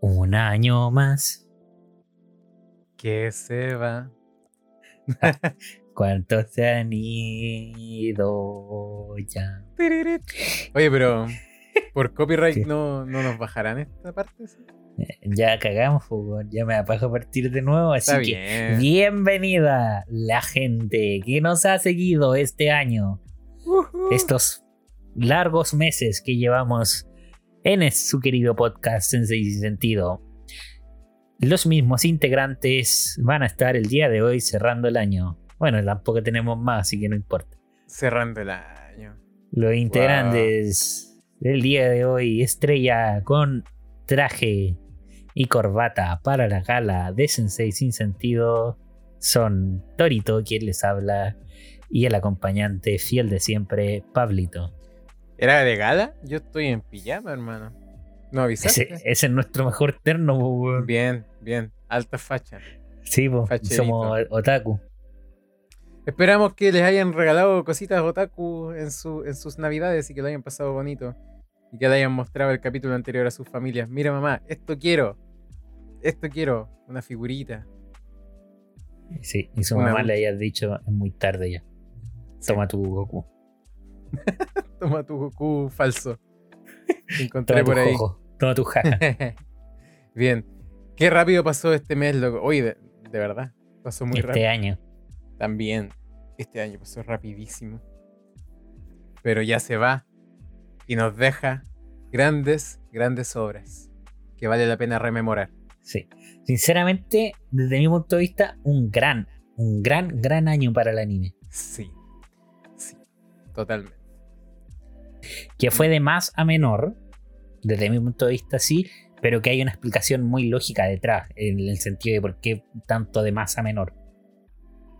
Un año más. Que se va. ¿Cuántos se han ido ya? Oye, pero por copyright no, no nos bajarán esta parte. ¿sí? Eh, Ya cagamos, fútbol. Ya me apago a partir de nuevo. Así Está que bien. bienvenida la gente que nos ha seguido este año. Estos largos meses que llevamos en su querido podcast Sensei Sin Sentido. Los mismos integrantes van a estar el día de hoy cerrando el año. Bueno, tampoco tenemos más, así que no importa. Cerrando el año. Los integrantes del día de hoy, estrella con traje y corbata para la gala de Sensei Sin Sentido, son Torito, quien les habla, y el acompañante fiel de siempre, Pablito. ¿Era de gala? Yo estoy en pijama, hermano. ¿No avisaste? Ese, ese es nuestro mejor terno, weón. Bien, bien. Alta facha. Sí, po, somos otaku. Esperamos que les hayan regalado cositas otaku en, su, en sus navidades y que lo hayan pasado bonito. Y que le hayan mostrado el capítulo anterior a sus familias. Mira mamá, esto quiero. Esto quiero. Una figurita. Sí, y su Una mamá le haya dicho, es muy tarde ya. Toma tu Goku. Toma tu Goku falso. Que encontré Toma tu por ahí. jojo. Toma tu jaja. Bien. Qué rápido pasó este mes, loco. Oye, de, de verdad. Pasó muy este rápido. año. También. Este año pasó rapidísimo. Pero ya se va. Y nos deja grandes, grandes obras. Que vale la pena rememorar. Sí. Sinceramente, desde mi punto de vista, un gran, un gran, gran año para el anime. Sí. Sí. Totalmente. Que fue de más a menor, desde mi punto de vista sí, pero que hay una explicación muy lógica detrás, en el sentido de por qué tanto de más a menor.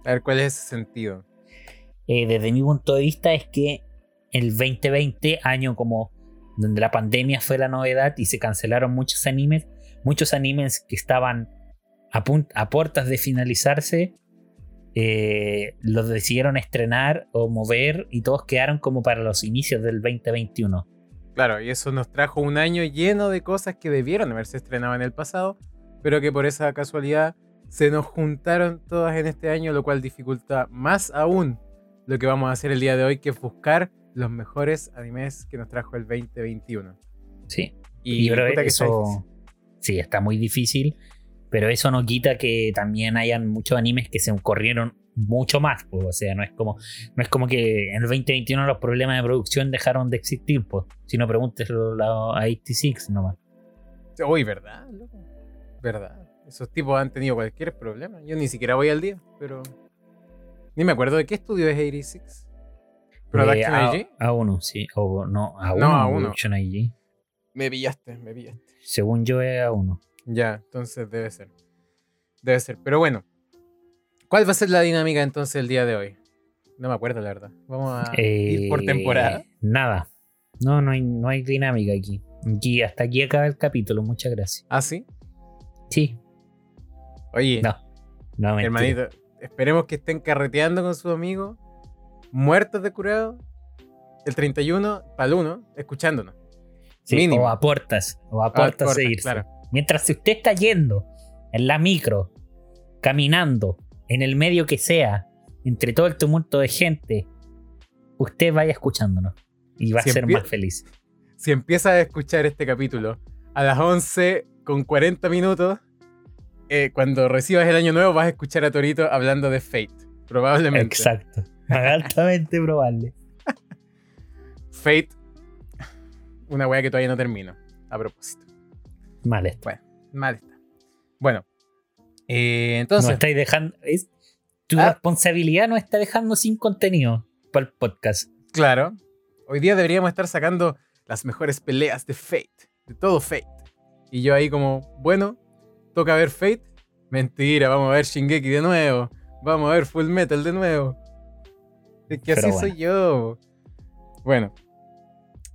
A ver, ¿cuál es ese sentido? Eh, desde mi punto de vista es que el 2020, año como donde la pandemia fue la novedad y se cancelaron muchos animes, muchos animes que estaban a, puertas de finalizarse, eh, los decidieron estrenar o mover y todos quedaron como para los inicios del 2021. Claro, y eso nos trajo un año lleno de cosas que debieron haberse estrenado en el pasado, pero que por esa casualidad se nos juntaron todas en este año, lo cual dificulta más aún lo que vamos a hacer el día de hoy, que es buscar los mejores animes que nos trajo el 2021. Sí. Y, Y, está eso sí está muy difícil, pero eso no quita que también hayan muchos animes que se corrieron mucho más, pues, o sea, no es como no es como que en el 2021 los problemas de producción dejaron de existir, pues, si no pregúnteselo a 86 nomás. Uy, ¿verdad? loco? ¿Verdad? Esos tipos han tenido cualquier problema. Yo ni siquiera voy al día, pero... Ni me acuerdo de qué estudio es 86. ¿Production Eh, a, IG? A1, sí, o no, A1, No, A1. Production IG. Me pillaste, me pillaste. Según yo es A1. Ya, entonces debe ser. Debe ser. Pero bueno. ¿Cuál va a ser la dinámica entonces el día de hoy? No me acuerdo, la verdad. Vamos a ir por Eh, temporada. Nada. No, no hay, no hay dinámica aquí. Aquí hasta aquí acaba el capítulo, muchas gracias. ¿Ah, sí? Sí, Oye, no. No, hermanito, esperemos que estén carreteando con sus amigos, muertos de curado, el 31 para el 1, escuchándonos. Sí, Mínimo. O aportas, o aportas corta, a irse. claro. Mientras si usted está yendo en la micro, caminando, en el medio que sea, entre todo el tumulto de gente, usted vaya escuchándonos y va Si a ser más feliz. Si empiezas a escuchar este capítulo a las 11 con 40 minutos, eh, cuando recibas el año nuevo vas a escuchar a Torito hablando de Fate. Probablemente. Exacto. Altamente probable. Fate, una wea que todavía no termino. A propósito. Mal esto. Bueno, mal está. Bueno, eh, No entonces, estáis dejando. Es, tu Ah. responsabilidad no está dejando sin contenido para el podcast. claro, hoy día deberíamos estar sacando las mejores peleas de Fate, de todo Fate. Y yo ahí como, bueno, toca ver Fate. Mentira, vamos a ver Shingeki de nuevo. Vamos a ver Full Metal de nuevo. Es que Pero así soy yo. Bueno,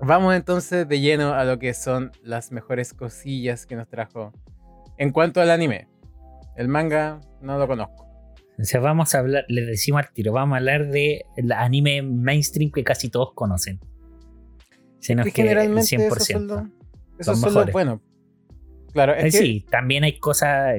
vamos entonces de lleno a lo que son las mejores cosillas que nos trajo. En cuanto al anime, el manga no lo conozco. O sea, vamos a hablar, les decimos al tiro, vamos a hablar de el anime mainstream que casi todos conocen. Se nos que el generalmente esos 100%. son los, esos son los buenos. Claro, es que... Sí, también hay cosas.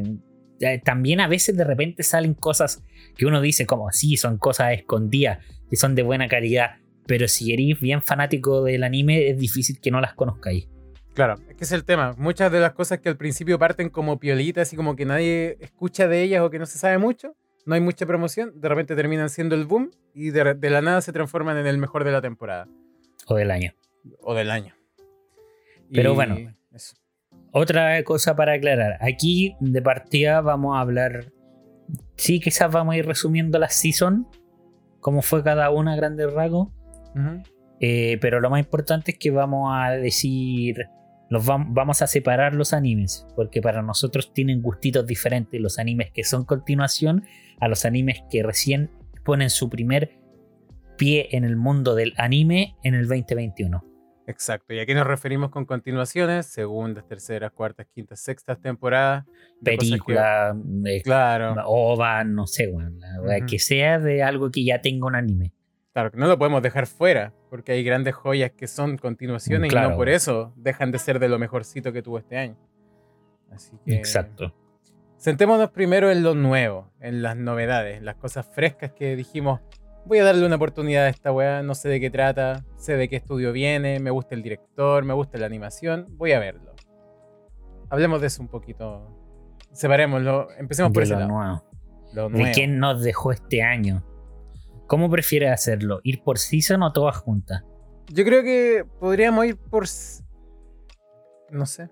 También a veces de repente salen cosas que uno dice como, sí, son cosas escondidas, que son de buena calidad, pero si eres bien fanático del anime es difícil que no las conozcáis. Claro, es que es el tema. Muchas de las cosas que al principio parten como piolitas y como que nadie escucha de ellas o que no se sabe mucho, no hay mucha promoción, de repente terminan siendo el boom y de, la nada se transforman en el mejor de la temporada. O del año. O del año. Pero bueno, otra cosa para aclarar. Aquí de partida vamos a hablar. Sí, quizás vamos a ir resumiendo la season, cómo fue cada una a grandes rasgos. Eh, pero lo más importante es que vamos a decir vamos a separar los animes, porque para nosotros tienen gustitos diferentes los animes que son continuación a los animes que recién ponen su primer pie en el mundo del anime en el 2021. Exacto, y aquí nos referimos con continuaciones, segundas, terceras, cuartas, quintas, sextas temporadas. Película, eh, claro. OVA, no sé, bueno, que sea de algo que ya tenga un anime. Claro, que no lo podemos dejar fuera, porque hay grandes joyas que son continuaciones y no por eso dejan de ser de lo mejorcito que tuvo este año. Así que. Exacto. Sentémonos primero en lo nuevo, en las novedades, en las cosas frescas que dijimos. Voy a darle una oportunidad a esta weá, no sé de qué trata, sé de qué estudio viene, me gusta el director, me gusta la animación, voy a verlo. Hablemos de eso un poquito. Separémoslo, empecemos por ese lado. Lo nuevo. ¿De quién nos dejó este año? ¿Cómo prefieres hacerlo? ¿Ir por season o todas juntas? Yo creo que podríamos ir por. No sé.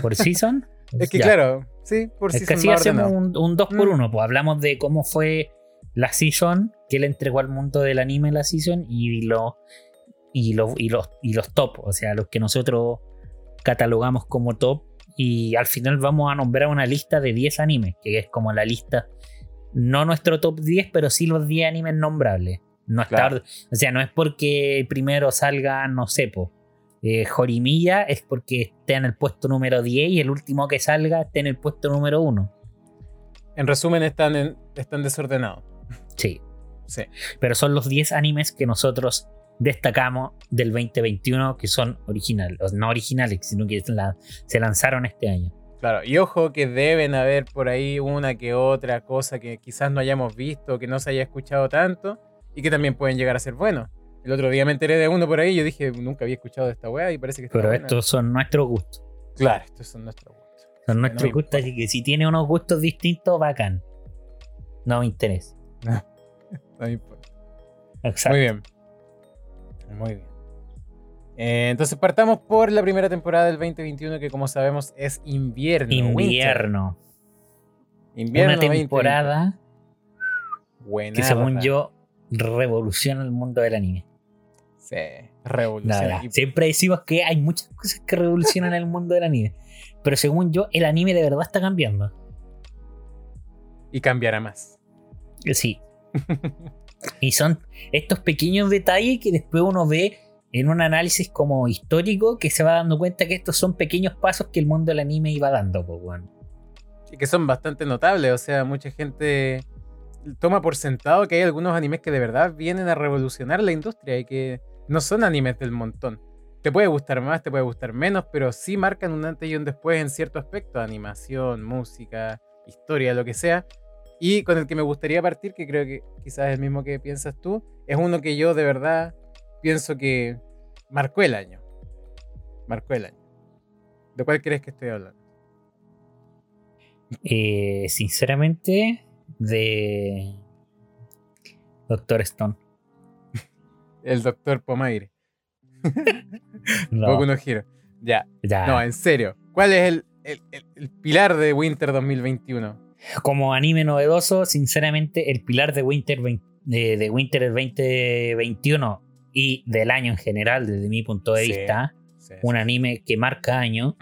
¿Por season? es que claro, sí, por es Que así hacemos un, 2 por 1 mm. pues hablamos de cómo fue la season, que le entregó al mundo del anime la season y, lo, y, y, los, y los top, o sea, los que nosotros catalogamos como top. Y al final vamos a nombrar una lista de 10 animes, que es como la lista no nuestro top 10, pero sí los 10 animes nombrables. No o sea, no es porque primero salga, no sé, po, eh, Jorimilla, es porque esté en el puesto número 10 y el último que salga esté en el puesto número 1. En resumen, están, están desordenados. Sí. sí. Pero son los 10 animes que nosotros destacamos del 2021 que son originales, no originales, sino que se lanzaron este año. Claro, y ojo que deben haber por ahí una que otra cosa que quizás no hayamos visto, que no se haya escuchado tanto y que también pueden llegar a ser buenos. El otro día me enteré de uno por ahí y yo dije, nunca había escuchado de esta weá y parece que está Pero estos son nuestros gustos. Claro, estos son nuestros gustos. Son nuestros gustos, así que si tiene unos gustos distintos, bacán. No me interesa. no me importa. Exacto. Muy bien. Muy bien. Eh, entonces partamos por la primera temporada del 2021 que como sabemos es invierno. Invierno. Invierno. Una temporada que según yo revoluciona el mundo del anime. Sí, revoluciona. Siempre decimos que hay muchas cosas que revolucionan el mundo del anime. Pero según yo, el anime de verdad está cambiando. Y cambiará más. Sí. y son estos pequeños detalles que después uno ve en un análisis como histórico que se va dando cuenta que estos son pequeños pasos que el mundo del anime iba dando, pues, bueno. Y que son bastante notables, o sea, mucha gente toma por sentado que hay algunos animes que de verdad vienen a revolucionar la industria y que no son animes del montón. Te puede gustar más, te puede gustar menos, pero sí marcan un antes y un después en cierto aspecto, animación, música, historia, lo que sea. Y con el que me gustaría partir, que creo que quizás es el mismo que piensas tú, es uno que yo de verdad pienso que marcó el año. Marcó el año. ¿De cuál crees que estoy hablando? Eh, sinceramente, de Doctor Stone. el Doctor Pomaire. no. giro. Ya. ya. No, en serio. ¿Cuál es el, pilar de Winter 2021? Como anime novedoso, sinceramente, el pilar de Winter, de, de Winter 2021 y del año en general, desde mi punto de vista, un anime que marca año,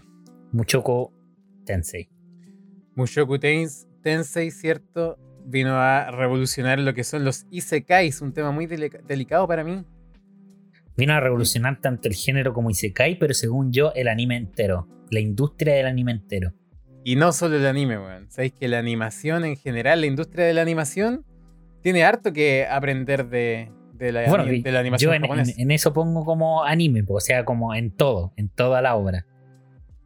Muchoku Tensei. Mushoku Tensei, ¿cierto? Vino a revolucionar lo que son los isekais, un tema muy delicado para mí. Vino a revolucionar tanto el género como isekai, pero según yo, el anime entero, la industria del anime entero. Y no solo el anime, weón. Sabéis que la animación en general, la industria de la animación, tiene harto que aprender de, de la, animación yo en, eso pongo como anime, o sea, como en todo, en toda la obra.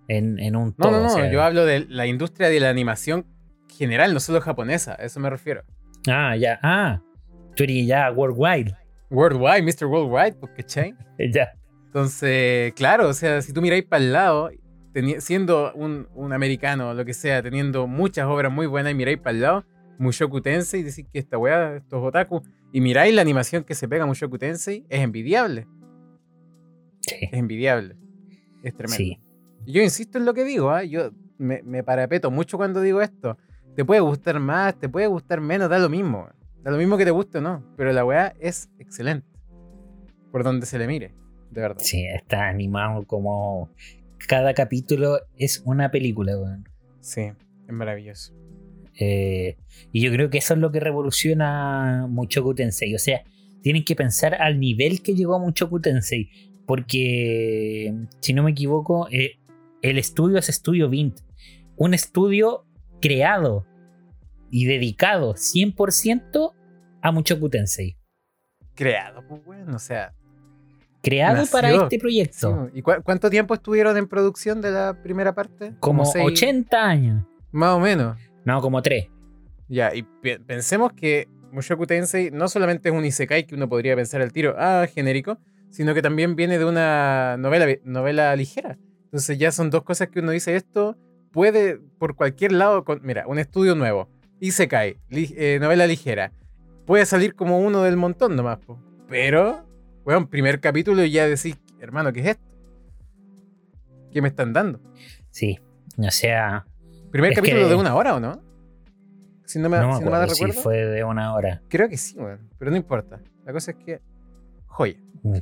en, en un No, todo. no, no, o sea. yo hablo de la industria de la animación general, no solo japonesa, a eso me refiero. Ah, ya. Ah, tú eres ya worldwide. Worldwide, Mr. Worldwide, pues, ¿cachai? Ya. Entonces, claro, o sea, si tú miráis para el lado, siendo un, un americano o lo que sea, teniendo muchas obras muy buenas y miráis para el lado, Mushoku Tensei y decís que esta weá, estos otaku, y miráis la animación que se pega a Mushoku Tensei, es envidiable, Sí. es envidiable, es tremendo. Sí. Yo insisto en lo que digo, ¿ah? yo me, me parapeto mucho cuando digo esto. Te puede gustar más, te puede gustar menos, da lo mismo. Da lo mismo que te guste o no, pero la weá es excelente. Por donde se le mire, de verdad. Sí, está animado como. Cada capítulo es una película, weón. Sí, es maravilloso. Eh, y yo creo que eso es lo que revoluciona Mushoku Tensei. O sea, tienen que pensar al nivel que llegó Mushoku Tensei. Porque, si no me equivoco, eh, el estudio es Estudio Vint. Un estudio creado y dedicado 100% a Mushoku Tensei. Creado, pues bueno, o sea. Creado Nació. para este sí, proyecto. ¿Y cu- cuánto tiempo estuvieron en producción de la primera parte? como seis- 80 años. Más o menos. No, como 3. Ya, y pe- pensemos que Mushoku Tensei no solamente es un isekai que uno podría pensar al tiro, ah, genérico, sino que también viene de una novela, novela ligera. Entonces ya son dos cosas que uno dice, esto puede por cualquier lado, con- mira, un estudio nuevo, isekai, li- eh, novela ligera, puede salir como uno del montón nomás, po. pero, bueno, primer capítulo y ya decís, hermano, ¿qué es esto? ¿Qué me están dando? Sí. O sea, Primer Es capítulo que- de una hora, ¿o no? Si no me, no me si no me acuerdo si recuerdo. fue de una hora. Creo que sí, weón. Pero no importa. La cosa es que. Joya.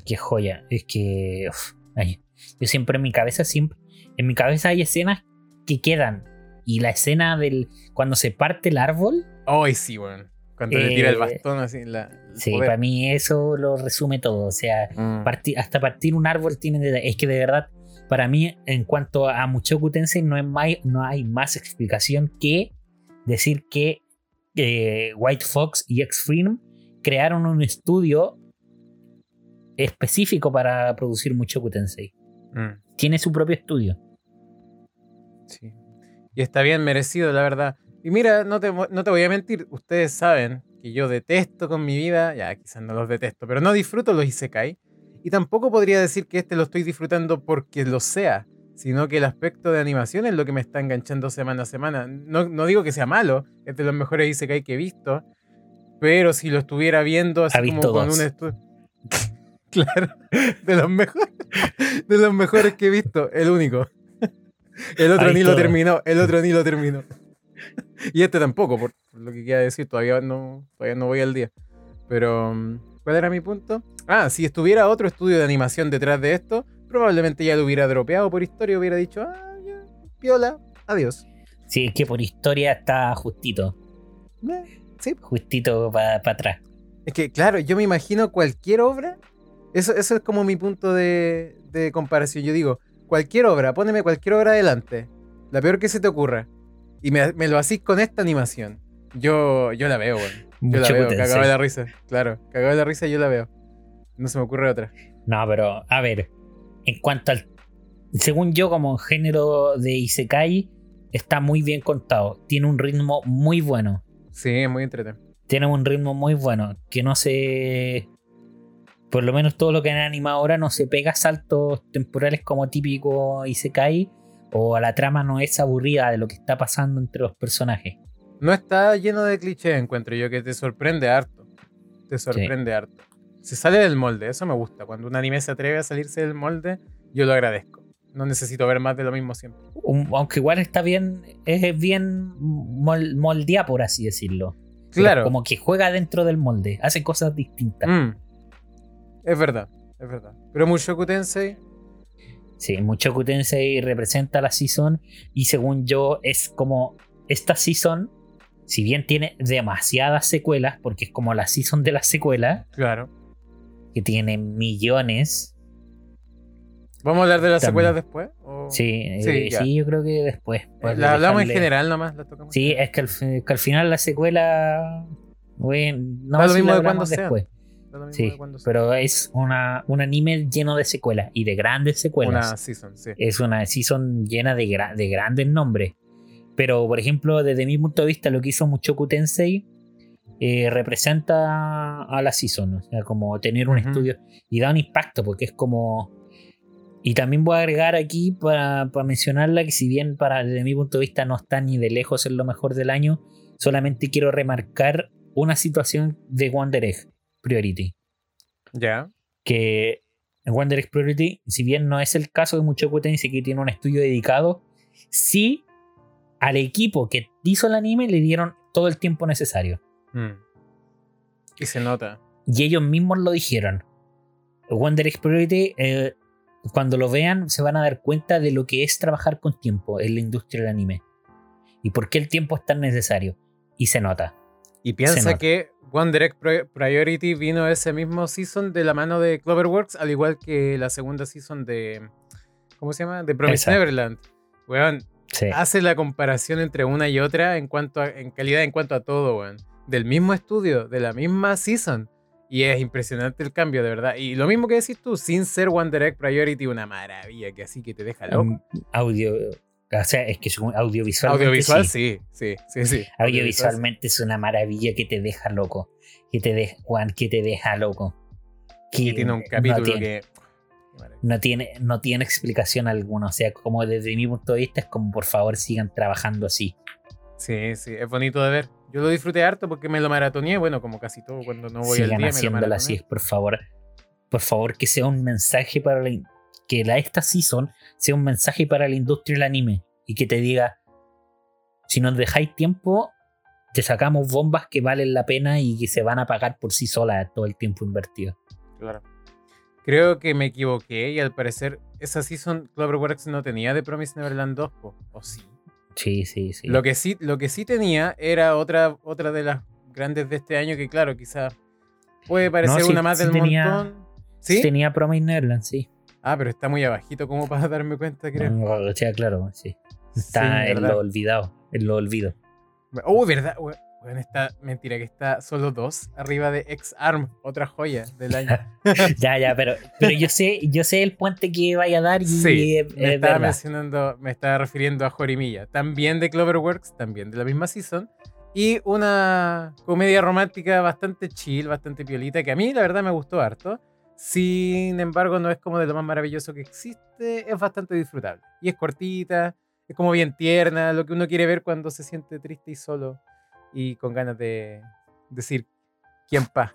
Qué joya. Es que. uf, ay, yo siempre en mi cabeza, siempre. En mi cabeza hay escenas que quedan. Y la escena del. Cuando se parte el árbol. Ay, sí, weón. Cuando le tira el Eh, bastón así. La, Sí, poder. para mí eso lo resume todo. O sea, Mm. parti- hasta partir un árbol tiene. Es que de verdad, para mí, en cuanto a Mushoku Tensei, no, es mai- no hay más explicación que decir que eh, White Fox y X-Freedom crearon un estudio específico para producir Mushoku Tensei. Mm, Tiene su propio estudio. sí. Y está bien merecido, la verdad. Y mira, no te, no te voy a mentir. Ustedes saben que yo detesto con mi vida. Ya, quizás no los detesto, pero no disfruto los Isekai. Y tampoco podría decir que este lo estoy disfrutando porque lo sea, sino que el aspecto de animación es lo que me está enganchando semana a semana. No, no digo que sea malo, es de los mejores Isekai que he visto, pero si lo estuviera viendo así como con dos. un estudio... claro, de los mejores, de los mejores que he visto, el único. El otro ni lo terminó, el otro ni lo terminó. Y este tampoco, por, por lo que queda decir, todavía no, todavía no voy al día. Pero, mm, ¿cuál era mi punto? Ah, si estuviera otro estudio de animación detrás de esto, probablemente ya lo hubiera dropeado por historia, hubiera dicho, ah, ya, piola, adiós. Sí, es que por historia está justito. Eh, sí. Justito para atrás. Es que, claro, yo me imagino cualquier obra, eso, eso es como mi punto de, de comparación. Yo digo, cualquier obra, poneme cualquier obra adelante, la peor que se te ocurra, y me, me lo hacís con esta animación. Yo, yo la veo, weón. Yo la Mushoku veo, cagado de la risa. Claro, cagado de la risa yo la veo. No se me ocurre otra. No, pero a ver, en cuanto al. Según yo, como género de Isekai, está muy bien contado. Tiene un ritmo muy bueno. Sí, es muy entretenido. Tiene un ritmo muy bueno. Que no se. Por lo menos todo lo que han animado ahora no se pega a saltos temporales como típico Isekai. O a la trama no es aburrida de lo que está pasando entre los personajes. No está lleno de clichés, encuentro yo, que te sorprende harto. Te sorprende harto. Se sale del molde, eso me gusta. Cuando un anime se atreve a salirse del molde, yo lo agradezco. No necesito ver más de lo mismo siempre. Un- aunque igual está bien. Es bien mol- moldeada, por así decirlo. Pero Claro. Como que juega dentro del molde. Hace cosas distintas. Mm. Es verdad, es verdad. Pero Mushoku Tensei, Sí, Mushoku Tensei representa la season y según yo es como esta season, si bien tiene demasiadas secuelas, porque es como la season de las secuelas, claro. Que tiene millones. ¿Vamos a hablar de las También. secuelas después? o- Sí, eh, Sí, yo creo que después. pues, las hablamos en general nomás, las tocamos. Sí, es que al, fi- que al final la secuela, bueno, no lo si mismo la de cuando después. Sí, pero es una, un anime lleno de secuelas y de grandes secuelas. Una season, sí. Es una season llena de, gra- de grandes nombres. Pero, por ejemplo, desde mi punto de vista, lo que hizo Muchoku Tensei eh, representa a la season. O sea, como tener un Ujú. estudio y da un impacto, porque es como. Y también voy a agregar aquí para, para mencionarla que, si bien para, desde mi punto de vista no está ni de lejos en lo mejor del año, solamente quiero remarcar una situación de Wonder Egg Priority Ya. que en Wonder Egg Priority, si bien no es el caso de Muchoku Tensei que tiene un estudio dedicado, sí al equipo que hizo el anime le dieron todo el tiempo necesario. Mm. Y se nota. Y ellos mismos lo dijeron. Wonder Priority, eh, cuando lo vean, se van a dar cuenta de lo que es trabajar con tiempo en la industria del anime. Y por qué el tiempo es tan necesario. Y se nota. Y piensa nota. que One Direct Pri- Priority vino ese mismo season de la mano de Cloverworks, al igual que la segunda season de. ¿Cómo se llama? De Promise. Neverland. Weón, Sí. hace la comparación entre una y otra en cuanto a, en calidad en cuanto a todo, weón. Del mismo estudio, de la misma season. Y es impresionante el cambio, de verdad. Y lo mismo que decís tú, sin ser One Direct Priority, una maravilla que así que te deja loco. Um, audio. O sea, es que es un audiovisual. Audiovisual, sí, sí, sí, sí. Audiovisualmente es una maravilla que te deja loco. Que te deja, Juan, que te deja loco. Que tiene un capítulo no tiene, que. No tiene, no tiene explicación alguna. O sea, como desde mi punto de vista, es como por favor sigan trabajando así. Sí, sí, es bonito de ver. Yo lo disfruté harto porque me lo maratoneé, bueno, como casi todo cuando no voy al sigan día me lo haciéndolo así, maratoneé. por favor. Por favor, que sea un mensaje para la, que la esta season sea un mensaje para la industria del anime. Y que te diga, si nos dejáis tiempo, te sacamos bombas que valen la pena y que se van a pagar por sí solas todo el tiempo invertido. Claro. Creo que me equivoqué y al parecer esa season Cloverworks no tenía de Promise Neverland 2, po, o sí. Sí, sí, sí. Lo que sí, lo que sí tenía era otra, otra de las grandes de este año que claro, quizás puede parecer sí- una más sí del tenía- montón. ¿Sí? Tenía Promise Neverland, sí. Ah, pero está muy abajito como para darme cuenta, creo. O sea, claro, sí. Está en lo olvidado, en lo olvido. Oh, verdad. Bueno, está mentira que está solo dos arriba de X-Arm, otra joya del año. ya, ya, pero, pero yo sé, yo sé el puente que vaya a dar y Sí, es, me es estaba mencionando, me estaba refiriendo a Jorimilla, también de Cloverworks, también de la misma season, y una comedia romántica bastante chill, bastante piolita, que a mí la verdad me gustó harto. Sin embargo, no es como de lo más maravilloso que existe, es bastante disfrutable. Y es cortita, es como bien tierna, lo que uno quiere ver cuando se siente triste y solo y con ganas de decir, ¿quién pa?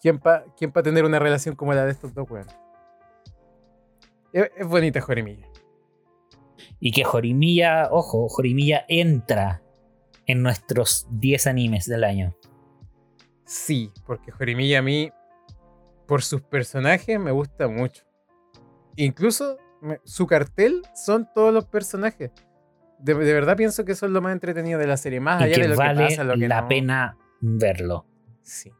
¿Quién pa, quién pa tener una relación como la de estos dos weones? Es, es bonita Jorimilla. Y que Jorimilla, ojo, Jorimilla entra en nuestros 10 animes del año. Sí, porque Jorimilla a mí, por sus personajes, me gusta mucho. Incluso su cartel son todos los personajes. De, de verdad pienso que eso es lo más entretenido de la serie, más allá de lo vale que pasa, lo que la no. pena verlo. Sí.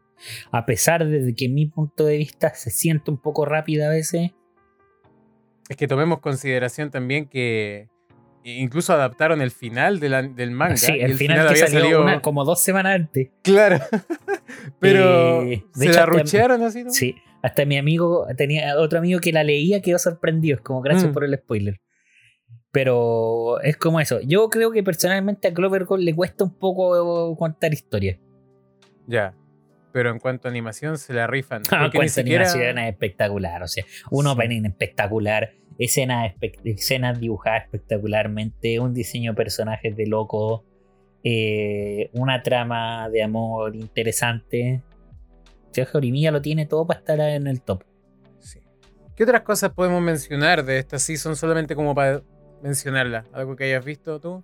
A pesar de que mi punto de vista se siente un poco rápida a veces. Es que tomemos consideración también que incluso adaptaron el final de la- del manga. sí, y el, final, que había salió salido- una- como dos semanas antes. Claro. Pero Eh, se hecho, la ruchearon así, ¿no? Sí, hasta mi amigo, tenía otro amigo que la leía, quedó sorprendido. Es como gracias Mm. por el spoiler. Pero es como eso. Yo creo que personalmente a Clover Gold le cuesta un poco contar historias. Ya. Pero en cuanto a animación se la rifan. Porque ni cuenta siquiera... animación es espectacular. O sea, un Sí. opening espectacular, escenas, espe- escenas dibujadas espectacularmente, un diseño de personajes de loco, eh, una trama de amor interesante. Sergio Orimilla lo tiene todo para estar en el top. Sí. ¿Qué otras cosas podemos mencionar de esta season solamente como para mencionarla? ¿Algo que hayas visto tú?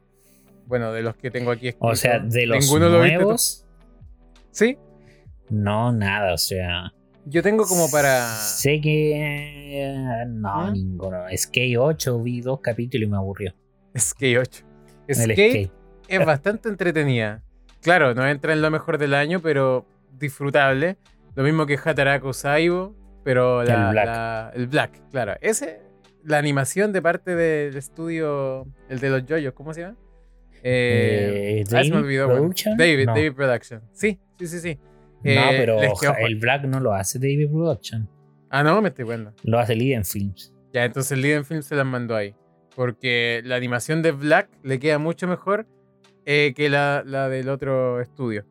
Bueno, de los que tengo aquí escrito. O sea, de los ¿Ninguno lo viste nuevos, Sí. no, nada. O sea, Yo tengo como para... sé que no, ¿Ah? ninguno. Skate 8 vi dos capítulos y me aburrió. Skate 8. El Skate Skate. es bastante entretenida. Claro, no entra en lo mejor del año, pero disfrutable. Lo mismo que Hataraku Saibo, pero la- El Black. la- el Black, claro. Ese, la animación de parte del estudio, el de los yoyos, ¿cómo se llama? Eh, Eh, me David bueno. David, No. David Production. Sí, sí, sí, sí. No, Eh, pero el Black no lo hace David Production. Ah, no, me estoy bueno. Lo hace Liden Films. Ya, entonces Liden Film se las mandó ahí. Porque la animación de Black le queda mucho mejor eh, que la, la del otro estudio.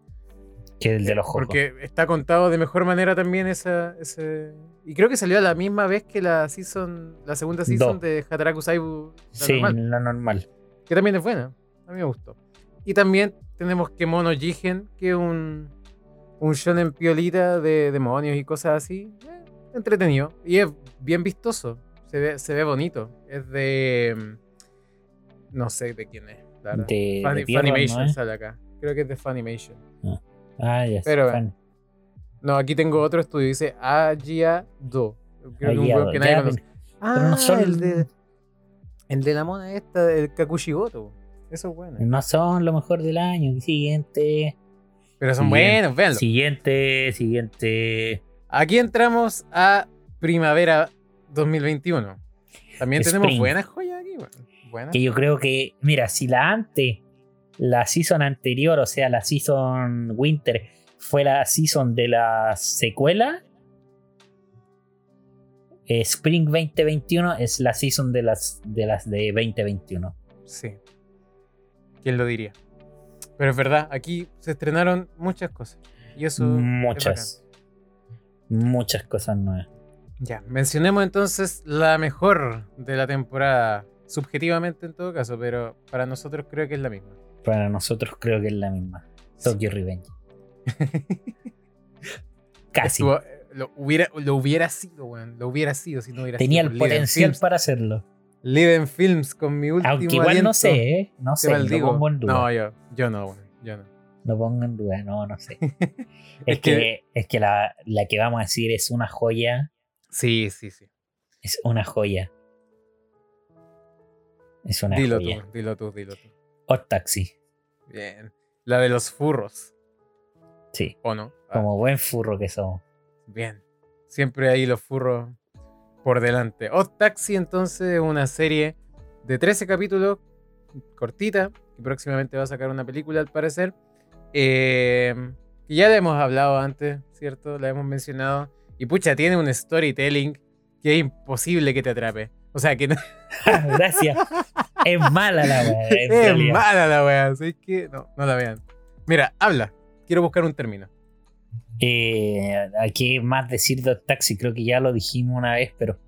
Que el de los ojos. Porque está contado de mejor manera también esa, ese... Y creo que salió a la misma vez que la season, la segunda season de Hataraku Saibu. la Sí, normal, la normal. que también es buena. A mí me gustó. Y también tenemos Kemono Jigen, que es un, un shonen piolita de demonios y cosas así. Eh, entretenido. Y es bien vistoso. Se ve, se ve bonito. Es de... mm, No sé de quién es. De, Funimation ¿no es? sale acá. Creo que es de Funimation. Ah, ya. Pero, sí, fan. No, aquí tengo otro estudio. Dice Agia Do. Creo que un Do, que nadie ya, conoce. Ah, pero no son- el de, el de la mona esta, el Kakushigoto. Eso es bueno. No son lo mejor del año. Siguiente. Pero son Siguiente. buenos, véanlo. Siguiente, siguiente. Aquí entramos a primavera 2021. También tenemos buenas joyas aquí. Buenas. Que yo creo que, mira, si la antes, la season anterior, o sea, la season Winter, fue la season de la secuela, eh, Spring 2021 es la season de las de, las de 2021. Sí. ¿Quién lo diría? Pero es verdad, aquí se estrenaron muchas cosas. Y eso. es Muchas. Muchas cosas nuevas. Ya, mencionemos entonces la mejor de la temporada. Subjetivamente en todo caso, pero para nosotros creo que es la misma. Para nosotros creo que es la misma. Tokyo Revenge. Casi. Estuvo- eh, lo, hubiera, lo hubiera sido, weón. Lo hubiera sido si no hubiera Tenía sido el potencial para hacerlo. Liden Films con mi último Aunque igual no sé, ¿eh? No sé, lo pongo en duda. No, yo, yo no, weón. Yo no. Lo pongo en duda, no, no sé. Es es que- que, es que la, la que vamos a decir es una joya. Sí, sí, sí. Es una joya. Es una Dilo joya. tú, dilo tú, dilo tú. Hot Taxi. Bien. La de los furros, Sí. ¿o no? Ah, Como buen furro que somos. bien. Siempre ahí los furros por delante. Odd Taxi, entonces, es una serie de 13 capítulos, cortita, que próximamente va a sacar una película al parecer. Eh, que ya le hemos hablado antes, ¿cierto? La hemos mencionado. Y pucha, tiene un storytelling que es imposible que te atrape. O sea, que no, Gracias. Es mala la weá. es realidad. mala la wea. Así que no, no la vean. Mira, habla. Quiero buscar un término. Eh, ¿a ¿Qué más decir de Taxi? Creo que ya lo dijimos una vez, pero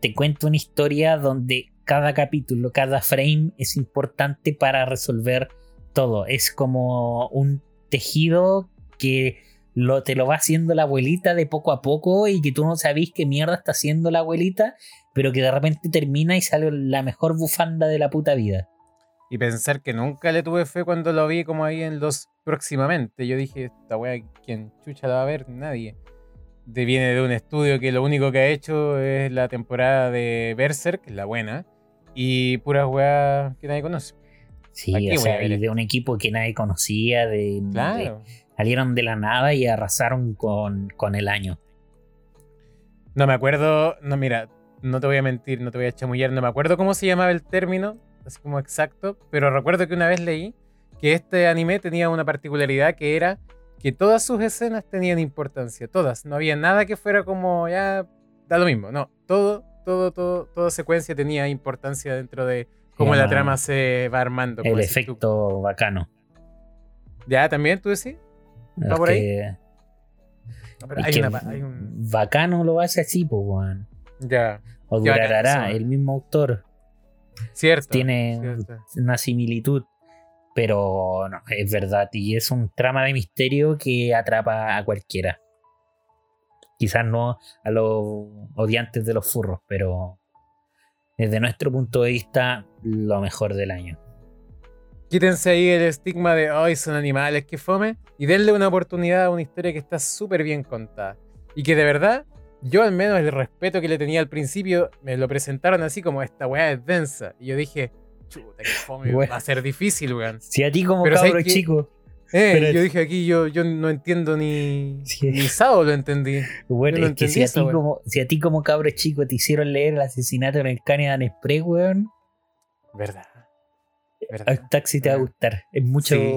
te cuento una historia donde cada capítulo, cada frame es importante para resolver todo. Es como un tejido que lo, te lo va haciendo la abuelita de poco a poco y que tú no sabís qué mierda está haciendo la abuelita, pero que de repente termina y sale la mejor bufanda de la puta vida. Y pensar que nunca le tuve fe cuando lo vi como ahí en los próximamente. Yo dije, esta wea, ¿quién chucha la va a ver? Nadie. De, viene de un estudio que lo único que ha hecho es la temporada de Berserk, la buena, y puras weas que nadie conoce. Sí, ¿Para qué o sea, y de un equipo que nadie conocía, de, de- Claro. salieron de la nada y arrasaron con, con el año. No me acuerdo, no, mira, no te voy a mentir, no te voy a chamullar, no me acuerdo cómo se llamaba el término, así como exacto, pero recuerdo que una vez leí que este anime tenía una particularidad que era que todas sus escenas tenían importancia, todas, no había nada que fuera como ya da lo mismo, no, todo, todo, todo, toda secuencia tenía importancia dentro de cómo la trama se va armando. El tú. efecto bacano. Ya, también tú decís. ¿Va por ahí? No, pero hay que una hay un- Bacano lo hace así, pues. Ya, O Durarara, el mismo autor. cierto. Tiene cierto. una similitud. Pero no, es verdad. Y es un trama de misterio que atrapa a cualquiera. Quizás no a los odiantes de los furros, pero desde nuestro punto de vista, lo mejor del año. Quítense ahí el estigma de, ay, son animales, que fome, y denle una oportunidad a una historia que está súper bien contada. Y que de verdad, yo al menos el respeto que le tenía al principio, me lo presentaron así como, esta weá es densa. Y yo dije, chuta, que fome, Bueno. va a ser difícil, weón. Si a ti como Pero cabro chico, Eh, Pero- yo dije aquí, yo, yo no entiendo ni, Sí. ni Sao lo entendí. bueno, no es que si a, ti como, si a ti como cabro chico te hicieron leer el asesinato en el Canadian Express, weón, Verdad. el Verdad. taxi te va a gustar. Es mucho. Sí.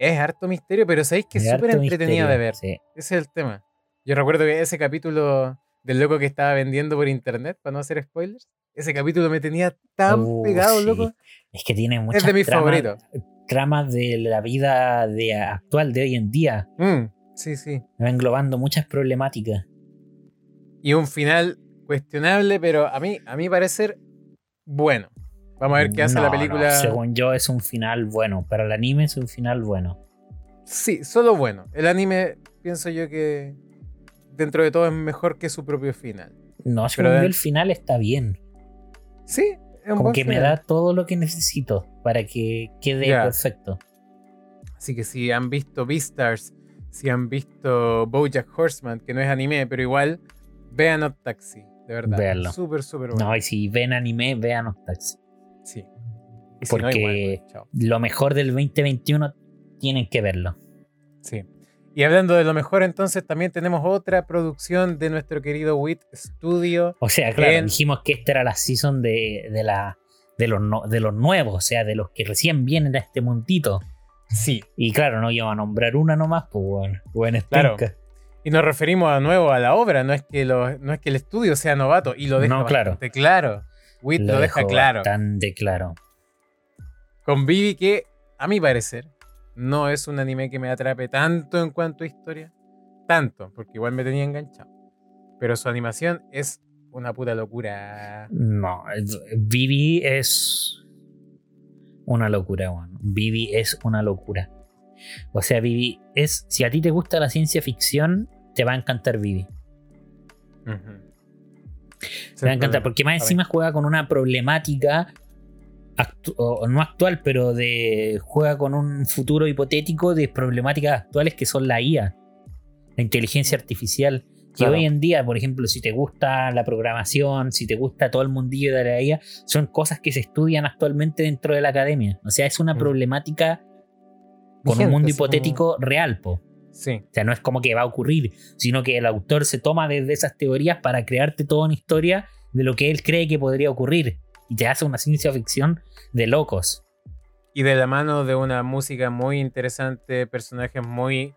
Es harto misterio, pero sabéis que es súper entretenido de ver. sí. Ese es el tema. Yo recuerdo que ese capítulo del loco que estaba vendiendo por internet, para no hacer spoilers, ese capítulo me tenía tan Uh, pegado, sí. loco. Es que tiene muchas Es de mis tramas, favoritos. tramas de la vida de actual de hoy en día, Mm, sí, sí. va englobando muchas problemáticas. Y un final cuestionable, pero a mí, a mi parecer, bueno. Vamos a ver qué hace No, la no, película. según yo es un final bueno, para el anime es un final bueno. Sí, solo bueno. El anime, pienso yo que dentro de todo es mejor que su propio final. No, según Pero, yo el final está bien. Sí, es un Como que me da todo lo que necesito para que quede perfecto. Así que si han visto Beastars, si han visto Bojack Horseman, que no es anime, pero igual, vean Odd Taxi, de verdad. Véanlo. Súper, súper bueno. No, y si ven anime, vean. Sí. Y si no, Porque- igual, pues. Lo mejor del 2021 tienen que verlo. Sí. Y hablando de lo mejor, entonces también tenemos otra producción de nuestro querido WIT Studio. O sea, claro, En- dijimos que esta era la season de, de, la, de, los, no- de los nuevos, o sea, de los que recién vienen a este mundito. Sí. Y claro, no iba a nombrar una nomás, pues bueno, bueno Claro. Y nos referimos a nuevo a la obra, no es que, lo- no es que el estudio sea novato, y lo deja No, claro. bastante claro. WIT lo, deja dejó claro. Bastante claro. Con Vivi que, a mi parecer, no es un anime que me atrape tanto en cuanto a historia. Tanto, porque igual me tenía enganchado. Pero su animación es una puta locura. No, Vivi es una locura, bueno. Vivi es una locura. O sea, Vivi es. Si a ti te gusta la ciencia ficción, te va a encantar Vivi. Ujú. Te va a encantar, porque más encima juega con una problemática. Actu- o no actual, pero de. juega con un futuro hipotético de problemáticas actuales que son la IA, la inteligencia artificial. Que Claro. hoy en día, por ejemplo, si te gusta la programación, si te gusta todo el mundillo de la IA, son cosas que se estudian actualmente dentro de la academia. O sea, es una Mm. problemática con Vigente, un mundo como- hipotético real, po. Sí, O sea, no es como que va a ocurrir, sino que el autor se toma desde esas teorías para crearte toda una historia de lo que él cree que podría ocurrir. Y te hace una ciencia ficción de locos. y de la mano de una música muy interesante, personajes muy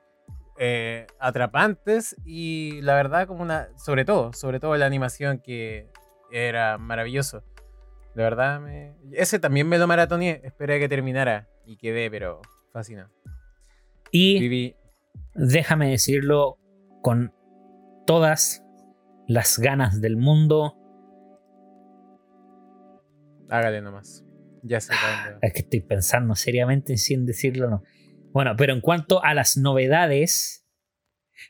eh, atrapantes y la verdad como una, sobre todo, sobre todo la animación que era maravilloso. De verdad, me- ese también me lo maratoneé, esperé que terminara y quedé, pero fascinado. Y Viví, déjame decirlo con todas las ganas del mundo. Hágale nomás. Ya va. Es que estoy pensando seriamente sin decirlo, no. Bueno, pero en cuanto a las novedades,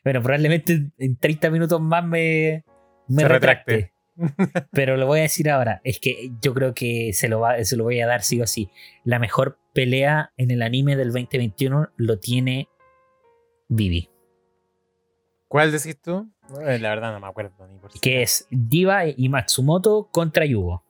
bueno, probablemente en 30 minutos más me, me Se retracte. Pero lo voy a decir ahora. Es que yo creo que se lo, va, se lo voy a dar sí o sí. La mejor pelea en el anime del 2021 lo tiene Vivi. ¿Cuál decís tú? Bueno, la verdad no me acuerdo ni por Que es Diva y Matsumoto contra Yugo.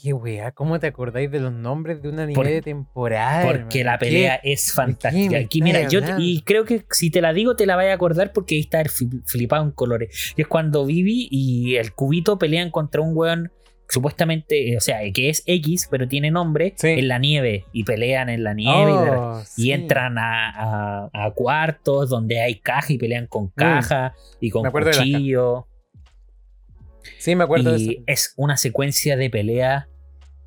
Qué weá, ¿cómo te acordáis de los nombres de un anime Por- de temporada? Porque hermano? la ¿Qué? pelea es fantástica. Aquí, mira, yo te- y creo que si te la digo, te la vayas a acordar porque ahí está el fli- flipado en colores. Y es cuando Vivi y el cubito pelean contra un weón supuestamente, eh, o sea, que es X, pero tiene nombre Sí. en la nieve. Y pelean en la nieve y Oh, y, sí. entran a, a- a cuartos donde hay caja y pelean con caja y con Mm. Cuchillo. Sí, me acuerdo de Y eso. es una secuencia de pelea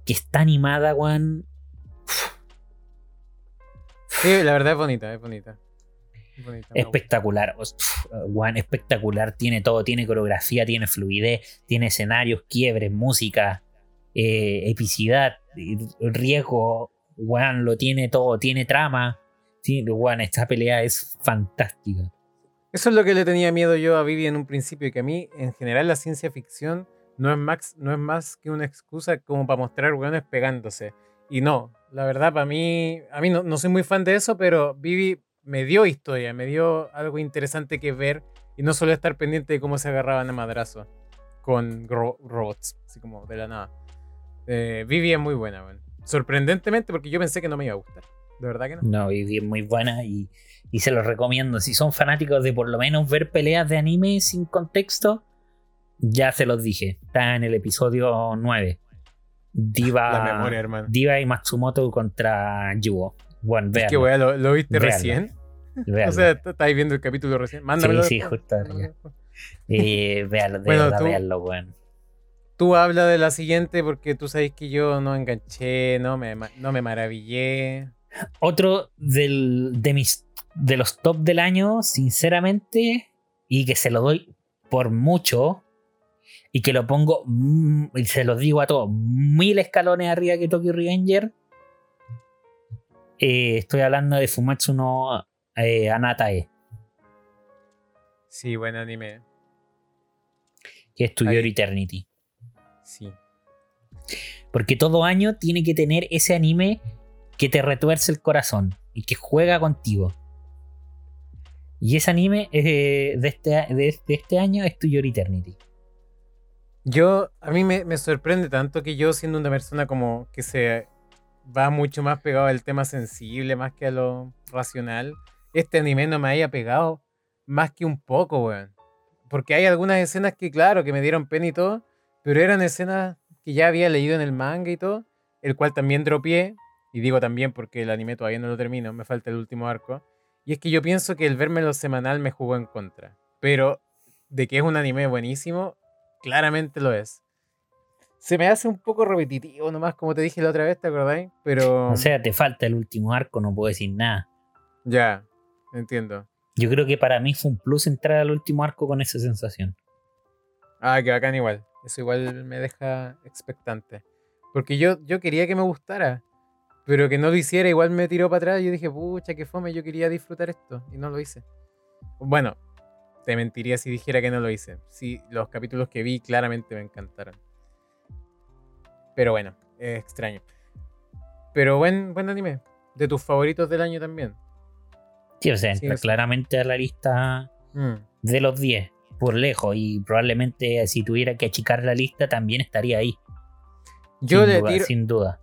que está animada, weón. Sí, la verdad es bonita, es bonita. Es espectacular. Weón, espectacular. Tiene todo. Tiene coreografía, tiene fluidez, tiene escenarios, quiebres, música, eh, epicidad, riesgo. Weón, lo tiene todo. Tiene trama. Sí, weón, esta pelea es fantástica. Eso es lo que le tenía miedo yo a Vivi en un principio, que a mí, en general, la ciencia ficción no es más, no es más que una excusa como para mostrar weones pegándose. Y no, la verdad, para mí, a mí no, no soy muy fan de eso, pero Vivi me dio historia, me dio algo interesante que ver y no solo estar pendiente de cómo se agarraban a madrazo con ro- robots, así como de la nada. Eh, Vivi es muy buena. Sorprendentemente, porque yo pensé que no me iba a gustar. De verdad que no. No, y es muy buena y, y se los recomiendo. Si son fanáticos de por lo menos ver peleas de anime sin contexto, ya se los dije. Está en el episodio 9. Diva. La memoria, hermano. Diva y Matsumoto contra Yugo. Bueno, Es que, weá, ¿lo, lo viste Véanlo. recién? O véanlo. sea, ¿t- ¿estáis viendo el capítulo recién? Mándamelo. sí, después, justo. Eh, véanlo, de Bueno, verdad, tú- véanlo, weón. Tú habla de la siguiente porque tú sabes que yo no enganché, no me, no me maravillé. Otro del, de mis de los top del año, sinceramente, y que se lo doy por mucho, y que lo pongo, mm, y se lo digo a todos, mil escalones arriba que Tokyo Revenger. Eh, estoy hablando de Fumatsu no eh, Anatae, Sí, buen anime. que es To Ahí. Your Eternity. Sí. Porque todo año tiene que tener ese anime que te retuerce el corazón y que juega contigo. Y ese anime de, este, de este año es To Your Eternity. Yo, a mí me, me sorprende tanto que yo, siendo una persona como que se va mucho más pegado al tema sensible más que a lo racional, este anime no me haya pegado más que un poco, weón. Porque hay algunas escenas que, claro, que me dieron pena y todo, pero eran escenas que ya había leído en el manga y todo, el cual también dropié, y digo también porque el anime todavía no lo termino, me falta el último arco. Y es que yo pienso que el verme semanal me jugó en contra. Pero de que es un anime buenísimo, claramente lo es. Se me hace un poco repetitivo nomás, como te dije la otra vez, ¿te acordáis? Pero... O sea, te falta el último arco, no puedo decir nada. ya, entiendo. Yo creo que para mí fue un plus entrar al último arco con esa sensación. Ah, que bacán igual. Eso igual me deja expectante. Porque yo, yo quería que me gustara, pero que no lo hiciera, igual me tiró para atrás y yo dije, pucha, qué fome, yo quería disfrutar esto y no lo hice. Bueno, te mentiría si dijera que no lo hice. Sí, los capítulos que vi claramente me encantaron. Pero bueno, es extraño. Pero buen, buen anime. De tus favoritos del año también. Sí, o sea, Sí, entra sí. claramente a la lista Mm. de los 10, por lejos. Y probablemente si tuviera que achicar la lista, también estaría ahí. Yo sin le duda, tiro, sin duda.